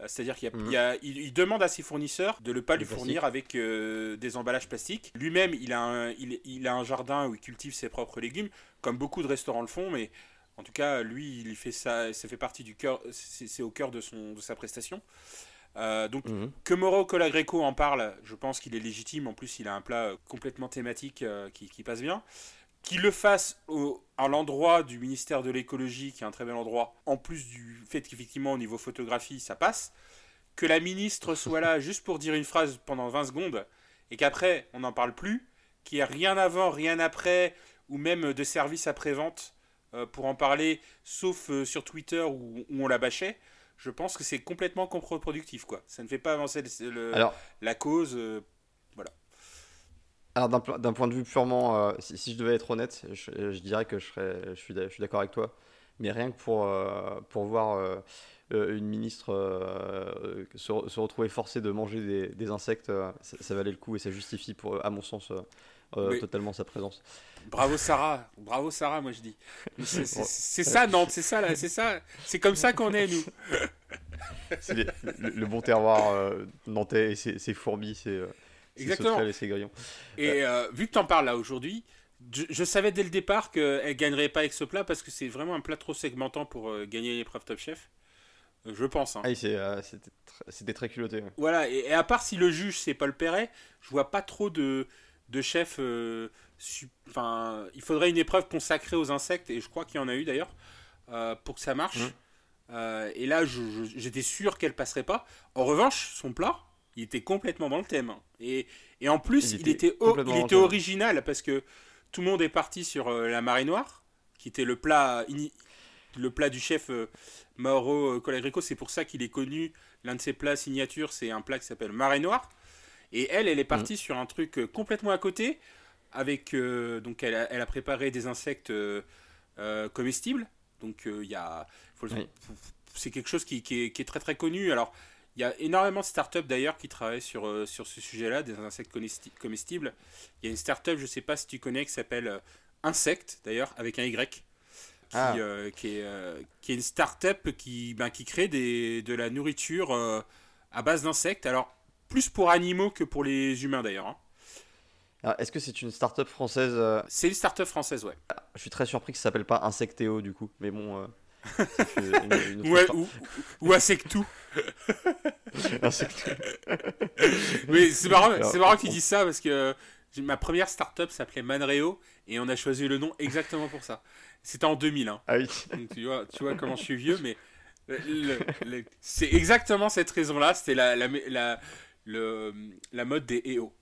C'est-à-dire qu'il mmh. il, demande à ses fournisseurs de ne pas lui fournir avec des emballages plastiques. Lui-même, il, a un, il, il, a un jardin où il cultive ses propres légumes, comme beaucoup de restaurants le font, mais en tout cas, lui, il fait ça, ça fait partie du cœur, c'est au cœur de, son, de sa prestation. Euh, donc, mhm. que Moro Colagreco en parle, je pense qu'il est légitime. En plus, il a un plat complètement thématique euh, qui, qui, passe bien. Qu'il le fasse au, à l'endroit du ministère de l'écologie, qui est un très bel endroit, en plus du fait qu'effectivement, au niveau photographie, ça passe. Que la ministre <laughs> soit là juste pour dire une phrase pendant 20 secondes, et qu'après, on n'en parle plus, qu'il n'y ait rien avant, rien après, ou même de service après-vente euh, pour en parler, sauf euh, sur Twitter où, on la bâchait, je pense que c'est complètement contre-productif. Quoi. Ça ne fait pas avancer le, la cause. Euh, voilà. Alors d'un point de vue purement, si, je devais être honnête, je, dirais que je, serais, je suis, je suis d'accord avec toi. Mais rien que pour, pour voir une ministre se, retrouver forcée de manger des, des insectes, ça, ça, valait le coup et ça justifie, pour, à mon sens, totalement sa présence. Bravo Sarah, bravo Sarah, moi je dis. <laughs> C'est ça Nantes, c'est ça là, c'est ça, c'est comme ça qu'on est nous. <laughs> Le, bon terroir euh, nantais et ses, fourmis, c'est euh, Exactement. et ses grillons. Et euh, vu que tu en parles là aujourd'hui, je, savais dès le départ qu'elle gagnerait pas avec ce plat parce que c'est vraiment un plat trop segmentant pour gagner l'épreuve Top Chef. Je pense. Hein. Ah, c'était très culotté. Voilà, et, à part si le juge c'est Paul Perret, je vois pas trop de, de chefs enfin, il faudrait une épreuve consacrée aux insectes, et je crois qu'il y en a eu d'ailleurs, euh, pour que ça marche. Mmh. Euh, et là, j'étais sûr qu'elle passerait pas. En revanche, son plat, il était complètement dans le thème. Et, et en plus, il, était, il était, original parce que tout le monde est parti sur euh, la marée noire, qui était le plat, le plat du chef Mauro Colagrico. C'est pour ça qu'il est connu. L'un de ses plats signature, c'est un plat qui s'appelle marée noire. Et elle, elle est partie mmh. sur un truc complètement à côté avec euh, donc elle a, elle a, préparé des insectes euh, euh, comestibles. Donc il y a, c'est quelque chose qui, qui, est, qui, est, très très connu. Alors il y a énormément de startups d'ailleurs qui travaillent sur, sur ce sujet-là, des insectes comestibles. Il y a une startup, je ne sais pas si tu connais, qui s'appelle Insect d'ailleurs, avec un Y. Qui, ah. qui, est, qui est une startup qui, ben, qui crée des, de la nourriture à base d'insectes. Alors, plus pour animaux que pour les humains d'ailleurs. Hein. Est-ce que c'est une start-up française euh C'est une start-up française, ouais. Je suis très surpris que ça s'appelle pas Insectéo du coup, mais bon. Euh, ouais, ou, ou <laughs> Insectou. oui, c'est marrant, c'est marrant qu'ils disent ça parce que ma première start-up s'appelait Manreo et on a choisi le nom exactement pour ça. C'était en 2000. Hein. Ah oui. tu, vois, tu vois comment je suis vieux, mais c'est exactement cette raison-là. C'était la, la, la, le, la mode des EO.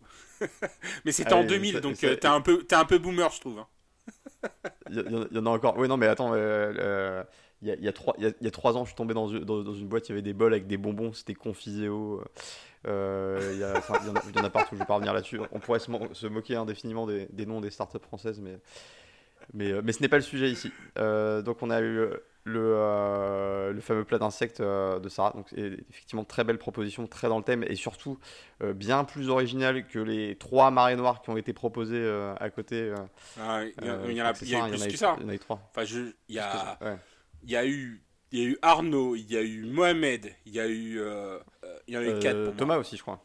<laughs> mais c'était en 2000, donc euh, t'es un, peu, un peu boomer, je trouve. Il hein. <laughs> y, en a encore. Oui, non, mais attends, euh, euh, il y, a, trois, il, y a, trois ans, je suis tombé dans, dans, une boîte, il y avait des bols avec des bonbons, c'était Confiséo. il, y en a, partout, je vais pas revenir là-dessus. On pourrait se, moquer indéfiniment des, des, noms des startups françaises, mais, mais, mais ce n'est pas le sujet ici. donc on a eu le, euh, le fameux plat d'insectes euh, de Sarah. Donc, effectivement, très belle proposition, très dans le thème et surtout euh, bien plus original que les trois marées noires qui ont été proposées à côté. Ah, il, y en a, il y a, plus que ça. Il y en a eu trois. Enfin, je, il, y a, il y a eu. Il y a eu Arnaud, il y a eu Mohamed, il y a eu. il y en a eu quatre. Thomas aussi, je crois.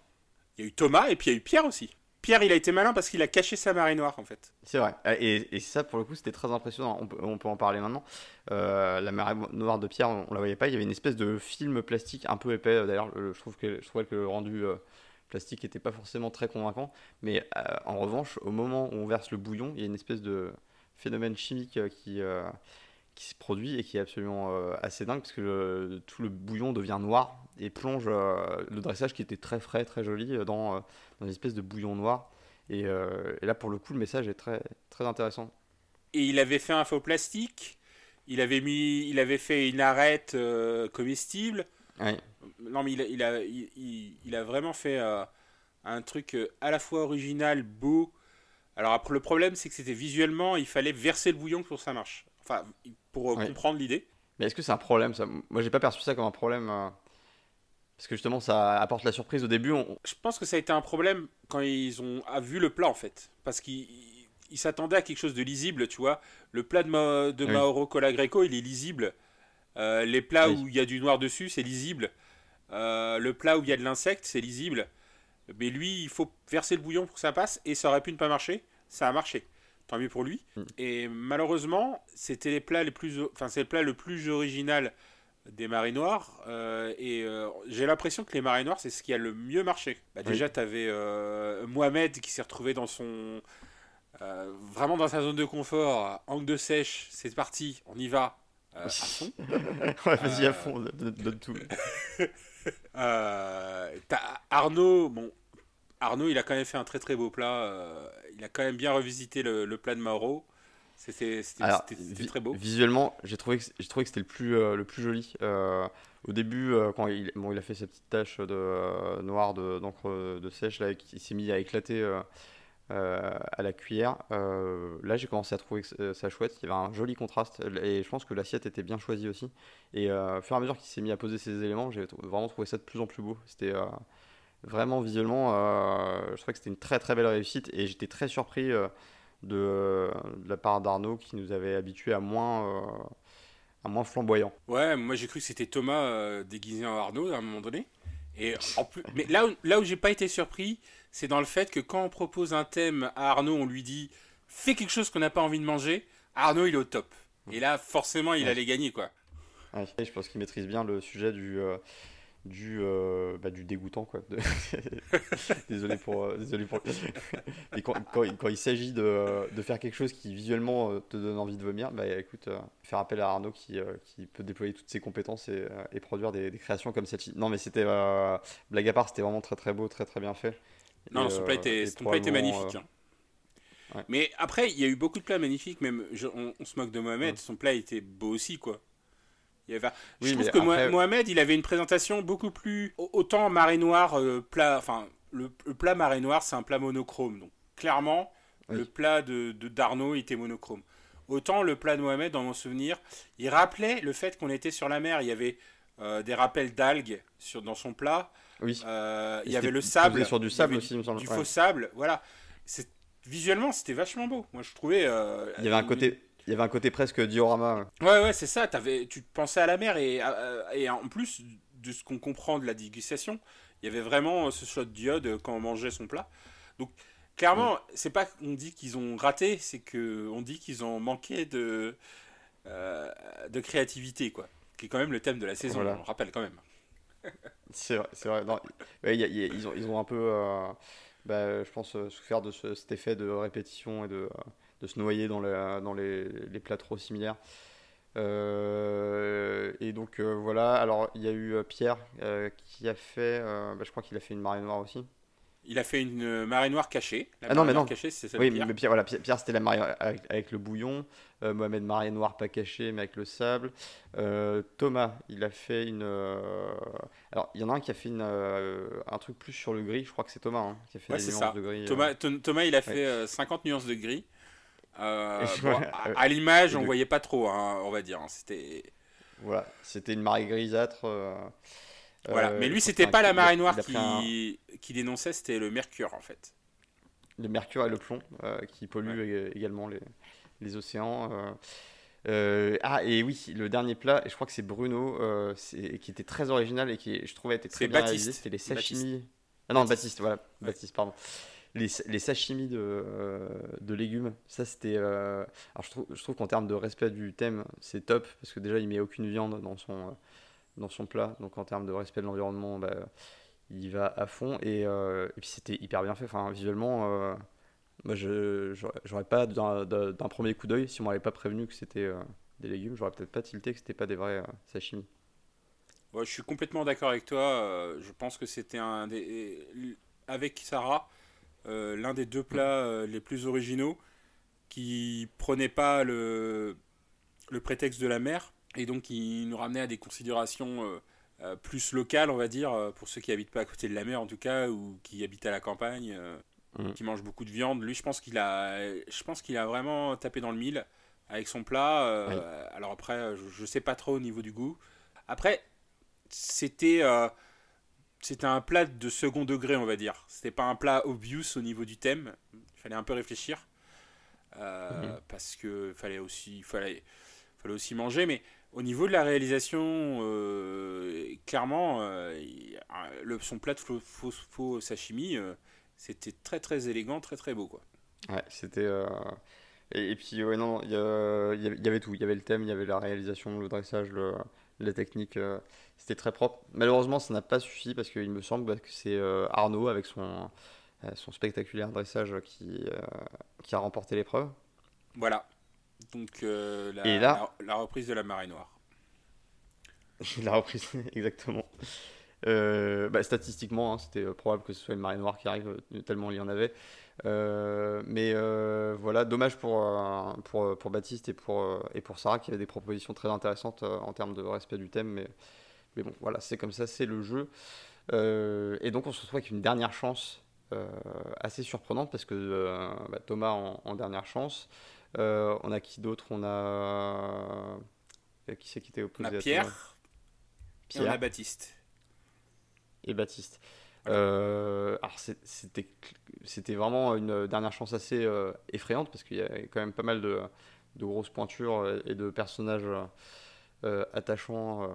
Il y a eu Thomas et puis il y a eu Pierre aussi. Pierre, il a été malin parce qu'il a caché sa marée noire en fait. C'est vrai. Et, ça, pour le coup, c'était très impressionnant. On peut, on en parler maintenant. Euh, la marée noire de Pierre, on, la voyait pas. Il y avait une espèce de film plastique un peu épais. D'ailleurs, je je trouvais que le rendu, euh, plastique n'était pas forcément très convaincant. Mais en revanche, au moment où on verse le bouillon, il y a une espèce de phénomène chimique qui, qui se produit et qui est absolument assez dingue parce que tout le bouillon devient noir et plonge le dressage qui était très frais, très joli dans, dans une espèce de bouillon noir. Et, et, là, pour le coup, le message est très, très intéressant. Et il avait fait un faux plastique il avait mis, il avait fait une arête euh, comestible. Non, mais il a, il a, il, a vraiment fait euh, un truc euh, à la fois original, beau. Alors après, le problème, c'est que c'était visuellement, il fallait verser le bouillon pour que ça marche. Enfin, pour comprendre l'idée. Mais est-ce que c'est un problème ça? Moi, j'ai pas perçu ça comme un problème. Parce que justement, ça apporte la surprise au début. Je pense que ça a été un problème quand ils ont vu le plat en fait. Parce qu'ils il s'attendait à quelque chose de lisible, tu vois. Le plat de, de Mauro Colagreco, il est lisible. Euh, les plats où il y a du noir dessus, c'est lisible. Euh, le plat où il y a de l'insecte, c'est lisible. Mais lui, il faut verser le bouillon pour que ça passe, et ça aurait pu ne pas marcher. Ça a marché. Tant mieux pour lui. Mm. Et malheureusement, c'était les plats les plus, enfin c'est le plat le plus original des marées noires. Euh, et j'ai l'impression que les marées noires, c'est ce qui a le mieux marché. Bah, déjà, tu avais Mohamed qui s'est retrouvé dans son euh, vraiment dans sa zone de confort, angle de sèche, c'est parti, on y va. Euh, à fond. <laughs> ouais, vas-y à fond, donne, tout. <laughs> Euh, Arnaud, bon, Arnaud, il a quand même fait un très très beau plat. il a quand même bien revisité le, plat de Mauro. C'était très beau. Visuellement, j'ai trouvé que, trouvé que c'était le plus, le plus joli. au début, quand il, bon, il a fait sa petite tache de, noire d'encre de, sèche, là, il s'est mis à éclater euh, à la cuillère. Euh, là, j'ai commencé à trouver euh, ça chouette. Il y avait un joli contraste et je pense que l'assiette était bien choisie aussi. Et au fur et à mesure qu'il s'est mis à poser ces éléments, j'ai vraiment trouvé ça de plus en plus beau. C'était vraiment visuellement, je trouvais que c'était une très très belle réussite et j'étais très surpris de, la part d'Arnaud qui nous avait habitués à moins, à moins flamboyant. Ouais, moi j'ai cru que c'était Thomas déguisé en Arnaud à un moment donné. Et en plus, mais là où, là où j'ai pas été surpris, c'est dans le fait que quand on propose un thème à Arnaud, on lui dit fais quelque chose qu'on n'a pas envie de manger. Arnaud, il est au top. Et là, forcément, il allait gagner, quoi. je pense qu'il maîtrise bien le sujet du, euh, du, euh, bah, du dégoûtant, quoi. <laughs> désolé pour. Euh, désolé pour... <laughs> Et quand, quand, il s'agit de, de, faire quelque chose qui visuellement te donne envie de vomir, bah écoute, faire appel à Arnaud qui, qui peut déployer toutes ses compétences et, et produire des, des, créations comme celle-ci. Non, mais c'était. blague à part, c'était vraiment très très beau, très très bien fait. Non, son plat était, était magnifique. Euh, hein. Mais après, il y a eu beaucoup de plats magnifiques. Même, on, se moque de Mohamed, son plat était beau aussi, quoi. Il je trouve que Mohamed, il avait une présentation beaucoup plus. Autant marée noire, euh, plat. Enfin, le, plat marée noire, c'est un plat monochrome. Donc, clairement, le plat de, de Darnaud était monochrome. Autant le plat de Mohamed, dans mon souvenir, il rappelait le fait qu'on était sur la mer. Il y avait euh, des rappels d'algues dans son plat. Oui. Euh, il y avait le sable. Sur du sable aussi, me semble. Du faux sable, voilà. Visuellement, c'était vachement beau. Moi, je trouvais. Il y avait un côté. Il y avait un côté presque diorama. Ouais, ouais, c'est ça. Avais, tu pensais à la mer et, et en plus de ce qu'on comprend de la dégustation, il y avait vraiment ce shot d'iode quand on mangeait son plat. Donc, clairement, c'est pas qu'on dit qu'ils ont raté, c'est qu'on dit qu'ils ont manqué de, de créativité, quoi. Qui est quand même le thème de la saison, on rappelle quand même. <laughs> C'est vrai, c'est vrai. ils, ont, ils ont un peu, euh, bah, je pense, euh, souffert de cet effet de répétition et de, euh, de se noyer dans, dans les, les, plats trop similaires. et donc voilà, alors il y a eu Pierre qui a fait, bah, je crois qu'il a fait une marée noire aussi. Il a fait une marée noire cachée. ah non, mais non. Cachée, c'est oui, mais Pierre, voilà, Pierre, c'était la marée avec, le bouillon. Euh, Mohamed marée noire pas cachée, mais avec le sable. Euh, Thomas, il a fait une. Euh, alors, il y en a un qui a fait une, un truc plus sur le gris. Je crois que c'est Thomas hein, qui a fait des nuances de gris. Thomas, Thomas, il a fait 50 nuances de gris. À, l'image, on voyait pas trop, hein, on va dire. Hein, c'était. Voilà, c'était une marée grisâtre. Voilà. Mais lui, c'était pas la marée noire qui, qui dénonçait, c'était le mercure en fait. Le mercure et le plomb euh, qui polluent également les, les océans. Euh. Euh, ah, et oui, le dernier plat, et je crois que c'est Bruno, qui était très original et qui, je trouvais, était très bien réalisé. C'était les sashimi. Ah non, Baptiste, voilà, Baptiste, pardon. Les, sashimi de, de légumes, ça c'était. alors je trouve, je trouve qu'en termes de respect du thème, c'est top, parce que déjà il met aucune viande dans son, dans son plat, donc en termes de respect de l'environnement, bah, il va à fond et, et puis c'était hyper bien fait. Enfin, visuellement, moi, je j'aurais pas d'un premier coup d'œil si on m'avait pas prévenu que c'était des légumes, j'aurais peut-être pas tilté que c'était pas des vrais sashimi. je suis complètement d'accord avec toi. je pense que c'était un des avec Sarah l'un des deux plats les plus originaux qui prenait pas le, le prétexte de la mer et donc qui nous ramenait à des considérations euh, euh, plus locales, on va dire, euh, pour ceux qui habitent pas à côté de la mer en tout cas, ou qui habitent à la campagne, mm. qui mangent beaucoup de viande. Lui, je pense qu'il a, je pense qu'il a vraiment tapé dans le mille avec son plat. Alors après, je, sais pas trop au niveau du goût. Après, c'était c'était un plat de second degré, on va dire. C'était pas un plat obvious au niveau du thème. Il fallait un peu réfléchir. Euh, mhm. parce que fallait aussi, fallait, fallait aussi manger. Mais au niveau de la réalisation, euh, clairement, euh, le, son plat de faux, faux, sashimi, c'était très très élégant, très très beau. Quoi. Ouais, c'était. Et, puis, ouais, non, il y, y, avait tout. Il y avait le thème, il y avait la réalisation, le dressage, le, la technique. c'était très propre. Malheureusement, ça n'a pas suffi parce qu'il me semble que c'est Arnaud avec son euh, son spectaculaire dressage qui, euh, qui a remporté l'épreuve. Voilà. Donc euh, la, la, reprise de la marée noire. <laughs> la reprise, <laughs> exactement. Bah, statistiquement, hein, c'était probable que ce soit une marée noire qui arrive, tellement il y en avait. Mais voilà, dommage pour, pour, pour, Baptiste et pour, et pour Sarah qui avaient des propositions très intéressantes en termes de respect du thème. Mais, mais bon, voilà, c'est comme ça, c'est le jeu. et donc on se retrouve avec une dernière chance euh, assez surprenante parce que euh, bah, Thomas en, dernière chance. Euh, on a qui d'autre? On a. Qui c'est qui était opposé à Pierre. Pierre. Et on a Baptiste. Et Baptiste. Alors c'était c'était vraiment une dernière chance assez effrayante parce qu'il y a quand même pas mal de, de grosses pointures et de personnages attachants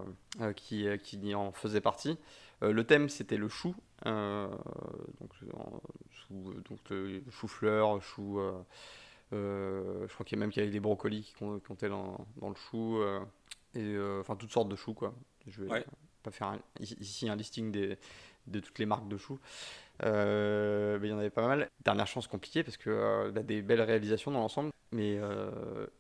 qui, qui en faisaient partie. le thème c'était le chou euh, donc, chou, donc chou-fleur, chou. Euh, euh, je crois qu'il y a même qu'il y avait des brocolis qui comptaient dans, dans le chou. et enfin, toutes sortes de choux, quoi. Je vais pas faire ici un listing des, de toutes les marques de choux. Euh, il y en avait pas mal. Dernière chance compliquée parce que euh, a des belles réalisations dans l'ensemble. Mais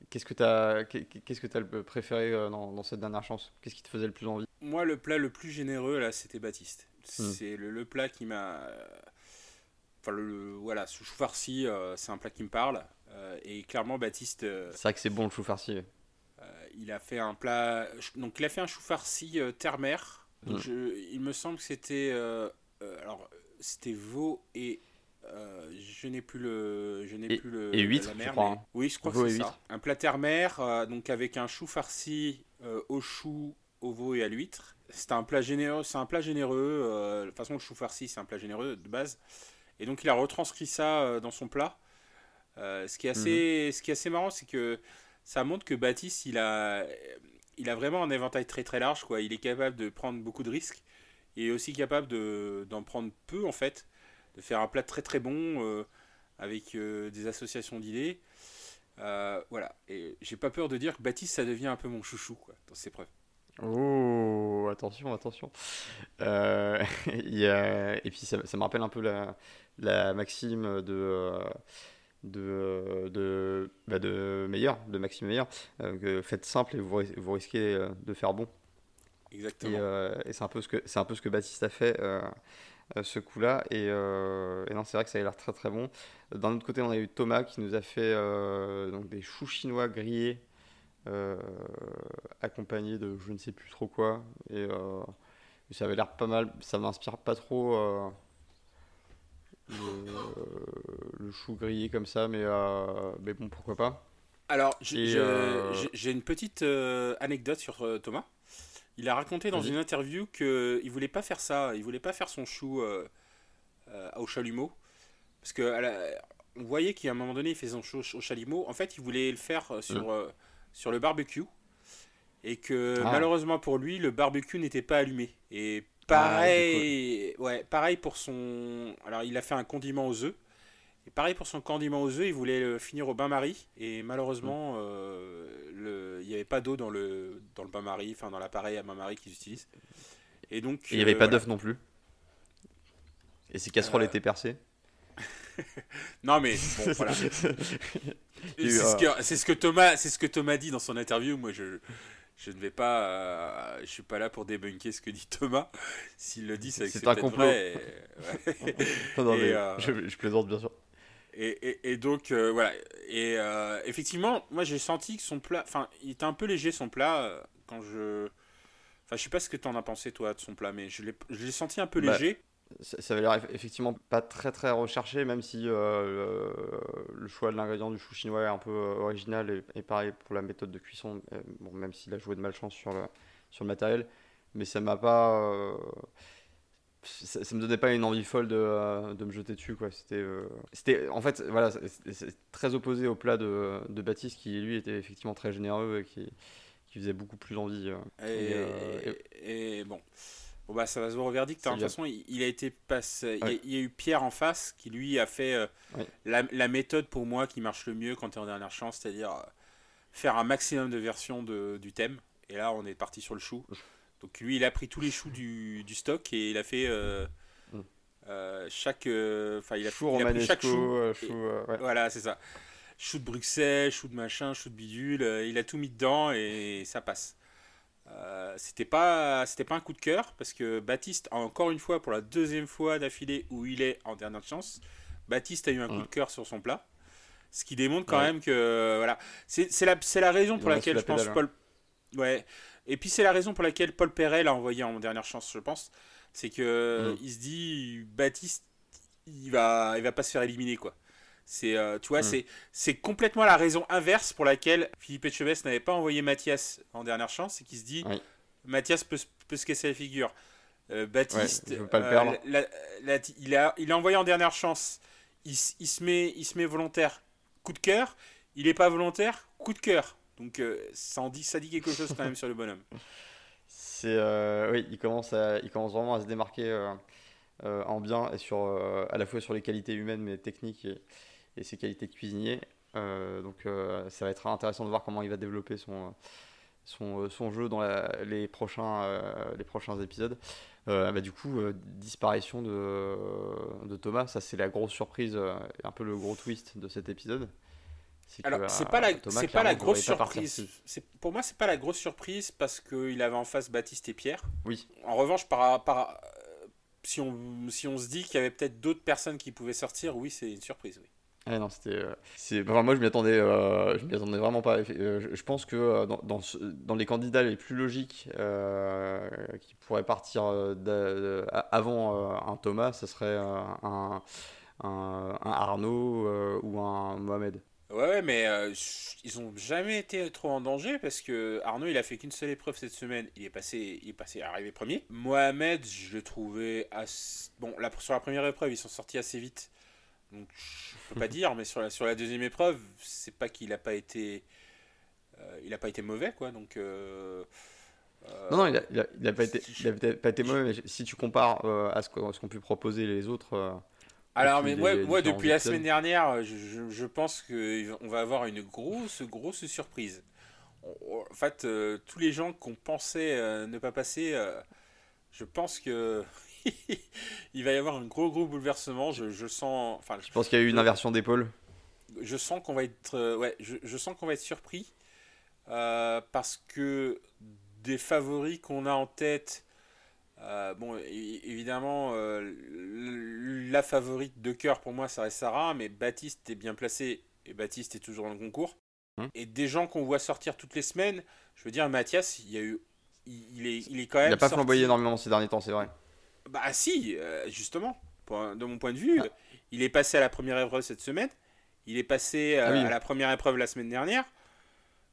qu'est-ce que tu as, qu'est-ce que as le préféré dans, dans, cette dernière chance? Qu'est-ce qui te faisait le plus envie? Moi, le plat le plus généreux là, c'était Baptiste. Hmm. C'est le, plat qui m'a. Enfin, le, voilà, ce chou farci, euh, c'est un plat qui me parle. Euh, et clairement, Baptiste. Euh, c'est vrai que c'est bon le chou farci. il a fait un plat. Donc, il a fait un chou farci terre-mer. Hmm. il me semble que c'était. alors, c'était veau et. je n'ai plus le, je n'ai plus le. Et huître, je crois. Hein. Oui, je crois que c'est ça. Un plat terre-mer, donc avec un chou farci au chou, au veau et à l'huître c'est un plat généreux. C'est un plat généreux. Euh, de toute façon, le chou farci, c'est un plat généreux de base. Et donc, il a retranscrit ça euh, dans son plat. Euh, ce, qui est assez, mhm. ce qui est assez marrant, c'est que ça montre que Baptiste, il a, il a vraiment un éventail très très large. Quoi. Il est capable de prendre beaucoup de risques. Et aussi capable de, d'en prendre peu, en fait. De faire un plat très très bon avec des associations d'idées. voilà. Et j'ai pas peur de dire que Baptiste, ça devient un peu mon chouchou quoi, dans ses preuves. Oh, attention, attention. Euh, <laughs> et puis ça, me rappelle un peu la, la maxime de, de, de, bah de Meilleur, de Maxime Meilleur, euh, faites simple et vous, vous risquez euh, de faire bon. Exactement. Et, c'est un, peu ce que, c'est un peu ce que Baptiste a fait ce coup-là. Et, et, non, c'est vrai que ça a l'air très très bon. D'un autre côté, on a eu Thomas qui nous a fait donc des choux chinois grillés euh, accompagné de je ne sais plus trop quoi. Et euh, ça avait l'air pas mal, ça m'inspire pas trop euh, le, chou grillé comme ça, mais, mais bon, pourquoi pas. Alors, j'ai une petite anecdote sur Thomas. Il a raconté dans une interview qu'il voulait pas faire ça, il voulait pas faire son chou au chalumeau. Parce que on voyait qu'à un moment donné, il faisait son chou au chalumeau. En fait, il voulait le faire sur, mmh sur le barbecue et que ah. malheureusement pour lui, le barbecue n'était pas allumé. Et pareil, ah, ouais, pareil pour son. Alors, il a fait un condiment aux œufs. Et pareil pour son condiment aux œufs, il voulait le finir au bain-marie. Et malheureusement, mm. euh, le... il n'y avait pas d'eau dans le, dans le bain-marie, enfin dans l'appareil à bain-marie qu'ils utilisent. Et donc. il n'y avait pas euh, d'œufs non plus Et ses casseroles étaient percées <laughs> non mais bon voilà. <laughs> c'est ce que Thomas, c'est ce que Thomas dit dans son interview. Moi je je ne vais pas, euh, je suis pas là pour débunker ce que dit Thomas. S'il le dit, c'est c'est un complot. <laughs> non, mais euh, je, plaisante bien sûr. Et, et, donc euh, voilà. Et effectivement, moi j'ai senti que son plat, enfin, il était un peu léger son plat quand je, enfin, je sais pas ce que tu en as pensé toi de son plat, mais je l'ai senti un peu bah, ça, avait l'air effectivement pas très très recherché, même si euh, le, choix de l'ingrédient du chou chinois est un peu euh, original et, pareil pour la méthode de cuisson, euh, bon, même s'il a joué de malchance sur le, sur le matériel, mais ça m'a pas. ça, me donnait pas une envie folle de, de me jeter dessus quoi c'était c'était en fait voilà c'est très opposé au plat de, de, Baptiste qui lui était effectivement très généreux et qui, qui faisait beaucoup plus envie et bon Bon bah ça va se voir au verdict. Hein. De toute façon, il, a été passé. Il, y a, eu Pierre en face qui lui a fait euh, la, méthode pour moi qui marche le mieux quand tu es en dernière chance, c'est-à-dire euh, faire un maximum de versions de, du thème. Et là, on est parti sur le chou. Donc lui, il a pris tous les choux du, du stock et il a fait euh, chaque. Enfin, il a, chou il a pris chaque chou. Voilà, c'est ça. Chou de Bruxelles, chou de machin, chou de bidule. il a tout mis dedans et ça passe. Euh, c'était pas c'était pas un coup de cœur parce que Baptiste encore une fois pour la deuxième fois d'affilée où il est en dernière chance Baptiste a eu un coup de cœur sur son plat. Ce qui démontre quand même que voilà. C'est la c'est la raison pour laquelle je pense Paul ouais. Et puis c'est la raison pour laquelle Paul Perret l'a envoyé en dernière chance je pense. C'est que mm. il se dit Baptiste il va il va pas se faire éliminer quoi c'est, euh, tu vois, hmm. c'est, c'est complètement la raison inverse pour laquelle Philippe Etchebest n'avait pas envoyé Mathias en dernière chance, c'est qu'il se dit Mathias peut, peut, se casser la figure. Euh, Baptiste, euh, il, a, il a envoyé en dernière chance. Il, il, se met, il se met volontaire, coup de cœur. Il n'est pas volontaire, coup de cœur. Donc ça, en dit, ça dit quelque chose quand même sur le bonhomme. <laughs> C'est, oui, il commence, à, il commence vraiment à se démarquer en bien et sur, à la fois sur les qualités humaines mais techniques et, et ses qualités de cuisinier. Euh, donc euh, ça va être intéressant de voir comment il va développer son, son, son jeu dans les, prochains, euh, les prochains épisodes. Bah, du coup, disparition de, de, Thomas, ça c'est la grosse surprise, un peu le gros twist de cet épisode. Alors, c'est pas la, c'est pas la grosse surprise. C'est, pour moi, c'est pas la grosse surprise parce qu'il avait en face Baptiste et Pierre. Oui. En revanche, par, par, si, on, si on se dit qu'il y avait peut-être d'autres personnes qui pouvaient sortir, oui, c'est une surprise. Oui. Ah non, c'était. Euh, c'est, moi, je m'y attendais, euh, je m'y attendais vraiment pas. Euh, je, pense que dans, dans, dans, les candidats les plus logiques qui pourraient partir avant un Thomas, ce serait un, un, Arnaud ou un Mohamed. Ouais, ouais, mais ils ont jamais été trop en danger parce que Arnaud, il a fait qu'une seule épreuve cette semaine. Il est passé, il est passé arrivé premier. Mohamed, je le trouvais bon. La, sur la première épreuve, ils sont sortis assez vite. Donc, je peux pas dire, mais sur la, sur la deuxième épreuve, c'est pas qu'il a pas été, euh, il a pas été mauvais, quoi. Donc, euh, euh, non, non, il a, il a, pas, été, il a pas été mauvais, mais si tu compares à ce qu'ont pu proposer les autres. Alors, mais moi, moi depuis la semaine dernière, je, je, pense qu'on va avoir une grosse, grosse surprise. En fait, tous les gens qu'on pensait ne pas passer, je pense que <laughs> il va y avoir un gros gros bouleversement. Je, je sens. Enfin, je pense qu'il y a eu une inversion d'épaule. Je sens qu'on va être, euh, ouais, je, je, sens qu'on va être surpris euh, parce que des favoris qu'on a en tête. Euh, bon, évidemment, la favorite de cœur pour moi, ça reste Sarah, mais Baptiste est bien placé et Baptiste est toujours dans le concours. Hum. Et des gens qu'on voit sortir toutes les semaines, je veux dire, Mathias, il y a eu, il, est, il est quand même. Il n'a pas flamboyé énormément ces derniers temps, c'est vrai. Bah si, euh, justement, de mon point de vue, ah. il est passé à la première épreuve cette semaine, il est passé euh, ah à la première épreuve la semaine dernière.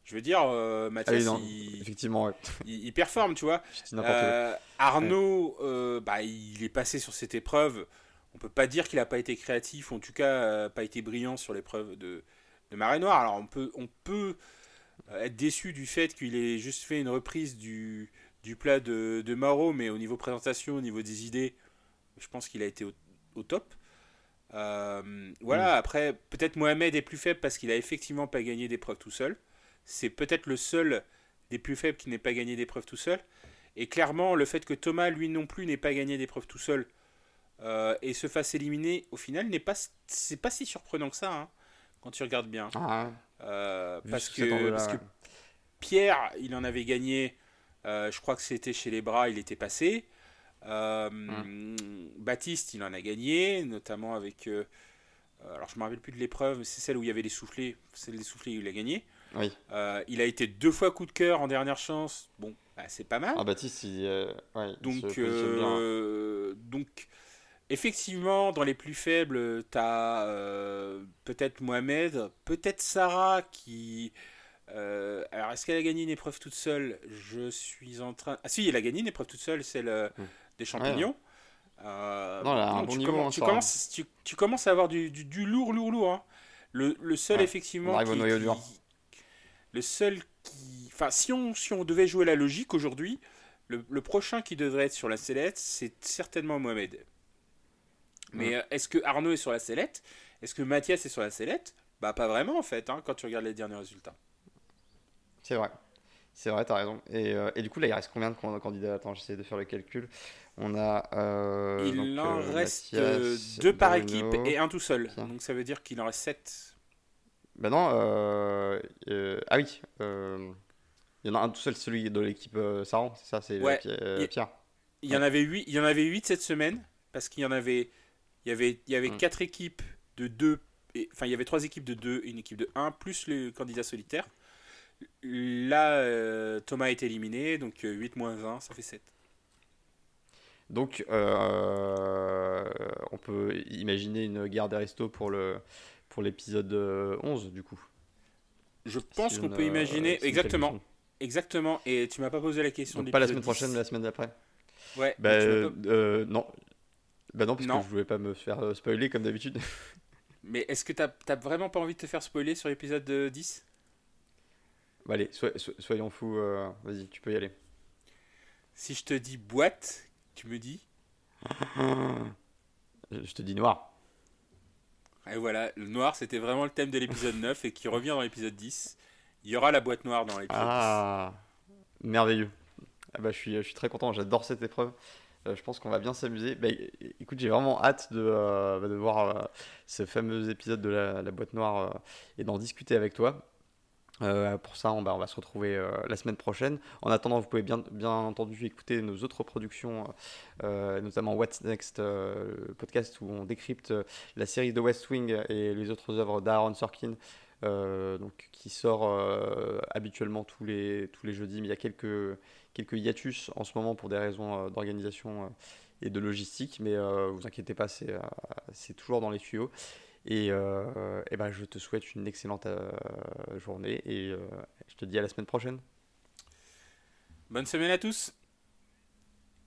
Je veux dire, euh, Mathias, ah il, effectivement, <laughs> il, performe, tu vois. Arnaud, bah, il est passé sur cette épreuve. On peut pas dire qu'il n'a pas été créatif, ou en tout cas pas été brillant sur l'épreuve de, de Marée Noire. Alors on peut, on peut être déçu du fait qu'il ait juste fait une reprise du, du plat de, de Maro, mais au niveau présentation, au niveau des idées, je pense qu'il a été au, top. Euh, voilà, mm. après, peut-être Mohamed est plus faible parce qu'il a effectivement pas gagné d'épreuve tout seul. C'est peut-être le seul des plus faibles qui n'ait pas gagné d'épreuve tout seul. Et clairement, le fait que Thomas, lui non plus, n'ait pas gagné d'épreuve tout seul, et se fasse éliminer au final n'est pas c'est pas si surprenant que ça hein, quand tu regardes bien. Ah, parce, que, parce, que, Pierre, il en avait gagné, je crois que c'était chez les bras, il était passé. Hum. Baptiste, il en a gagné, notamment avec. alors je me rappelle plus de l'épreuve, c'est celle où il y avait les soufflets. Celle des soufflets, il a gagné. Oui. il a été deux fois coup de cœur en dernière chance. Bon, bah, c'est pas mal. Ah, Baptiste, il, donc, donc, effectivement, dans les plus faibles, tu as euh, peut-être Mohamed, peut-être Sarah qui. Euh, alors, est-ce qu'elle a gagné une épreuve toute seule? Je suis en train. Ah, si, elle a gagné une épreuve toute seule, celle euh, hmm. des champignons. non, tu, commences, tu, commences, tu, commences à avoir du, du, lourd, lourd, lourd. Hein. Le, le, seul, effectivement. Qui, le seul qui. Enfin, si on, si on devait jouer la logique aujourd'hui, le, le, prochain qui devrait être sur la sellette, c'est certainement Mohamed. Mais euh, est-ce que Arnaud est sur la sellette? Est-ce que Mathias est sur la sellette? Bah pas vraiment en fait, hein, quand tu regardes les derniers résultats. C'est vrai. C'est vrai, t'as raison. Et, euh, et, du coup, là, il reste combien de candidats? Attends, j'essaie de faire le calcul. On a. Euh, il en reste deux par équipe et un tout seul. Donc ça veut dire qu'il en reste sept. Ben non. ah oui. il y en a un tout seul, celui de l'équipe Saran, c'est ça C'est Pierre. Il y, en avait huit, il y en avait 8 cette semaine, parce qu'il y en avait il y avait, il y avait mm. quatre équipes de deux. Enfin, il y avait trois équipes de deux et une équipe de 1, plus le candidat solitaire. Là, euh, Thomas est éliminé, donc 8 euh, moins 1, ça fait 7. Donc, euh, on peut imaginer une guerre des restos pour le pour l'épisode 11, du coup. Je pense qu'on peut imaginer, exactement. Exactement, et tu m'as pas posé la question. pas la semaine prochaine, mais la semaine d'après. Ouais. Bah, non, bah non, parce que je voulais pas me faire spoiler comme d'habitude. <laughs> Mais est-ce que t'as as vraiment pas envie de te faire spoiler sur l'épisode 10 Bah allez, soyons fous, euh, vas-y, tu peux y aller. Si je te dis boîte, tu me dis Je te dis noir. Et voilà, le noir c'était vraiment le thème de l'épisode <laughs> 9 et qui revient dans l'épisode 10. Il y aura la boîte noire dans l'épisode ah, merveilleux. Ah bah, je, suis, je suis très content, j'adore cette épreuve. Euh, je pense qu'on va bien s'amuser. Bah, écoute, j'ai vraiment hâte de, euh, bah, de voir euh, ce fameux épisode de la, boîte noire et d'en discuter avec toi. Pour ça, on, va se retrouver la semaine prochaine. En attendant, vous pouvez bien, entendu écouter nos autres productions, notamment What's Next, le podcast où on décrypte la série de West Wing et les autres œuvres d'Aaron Sorkin. donc, qui sort habituellement tous les, tous les jeudis, mais il y a quelques, quelques hiatus en ce moment pour des raisons euh, d'organisation euh, et de logistique, mais euh, vous inquiétez pas, c'est toujours dans les tuyaux. Et, et ben, je te souhaite une excellente journée et je te dis à la semaine prochaine. Bonne semaine à tous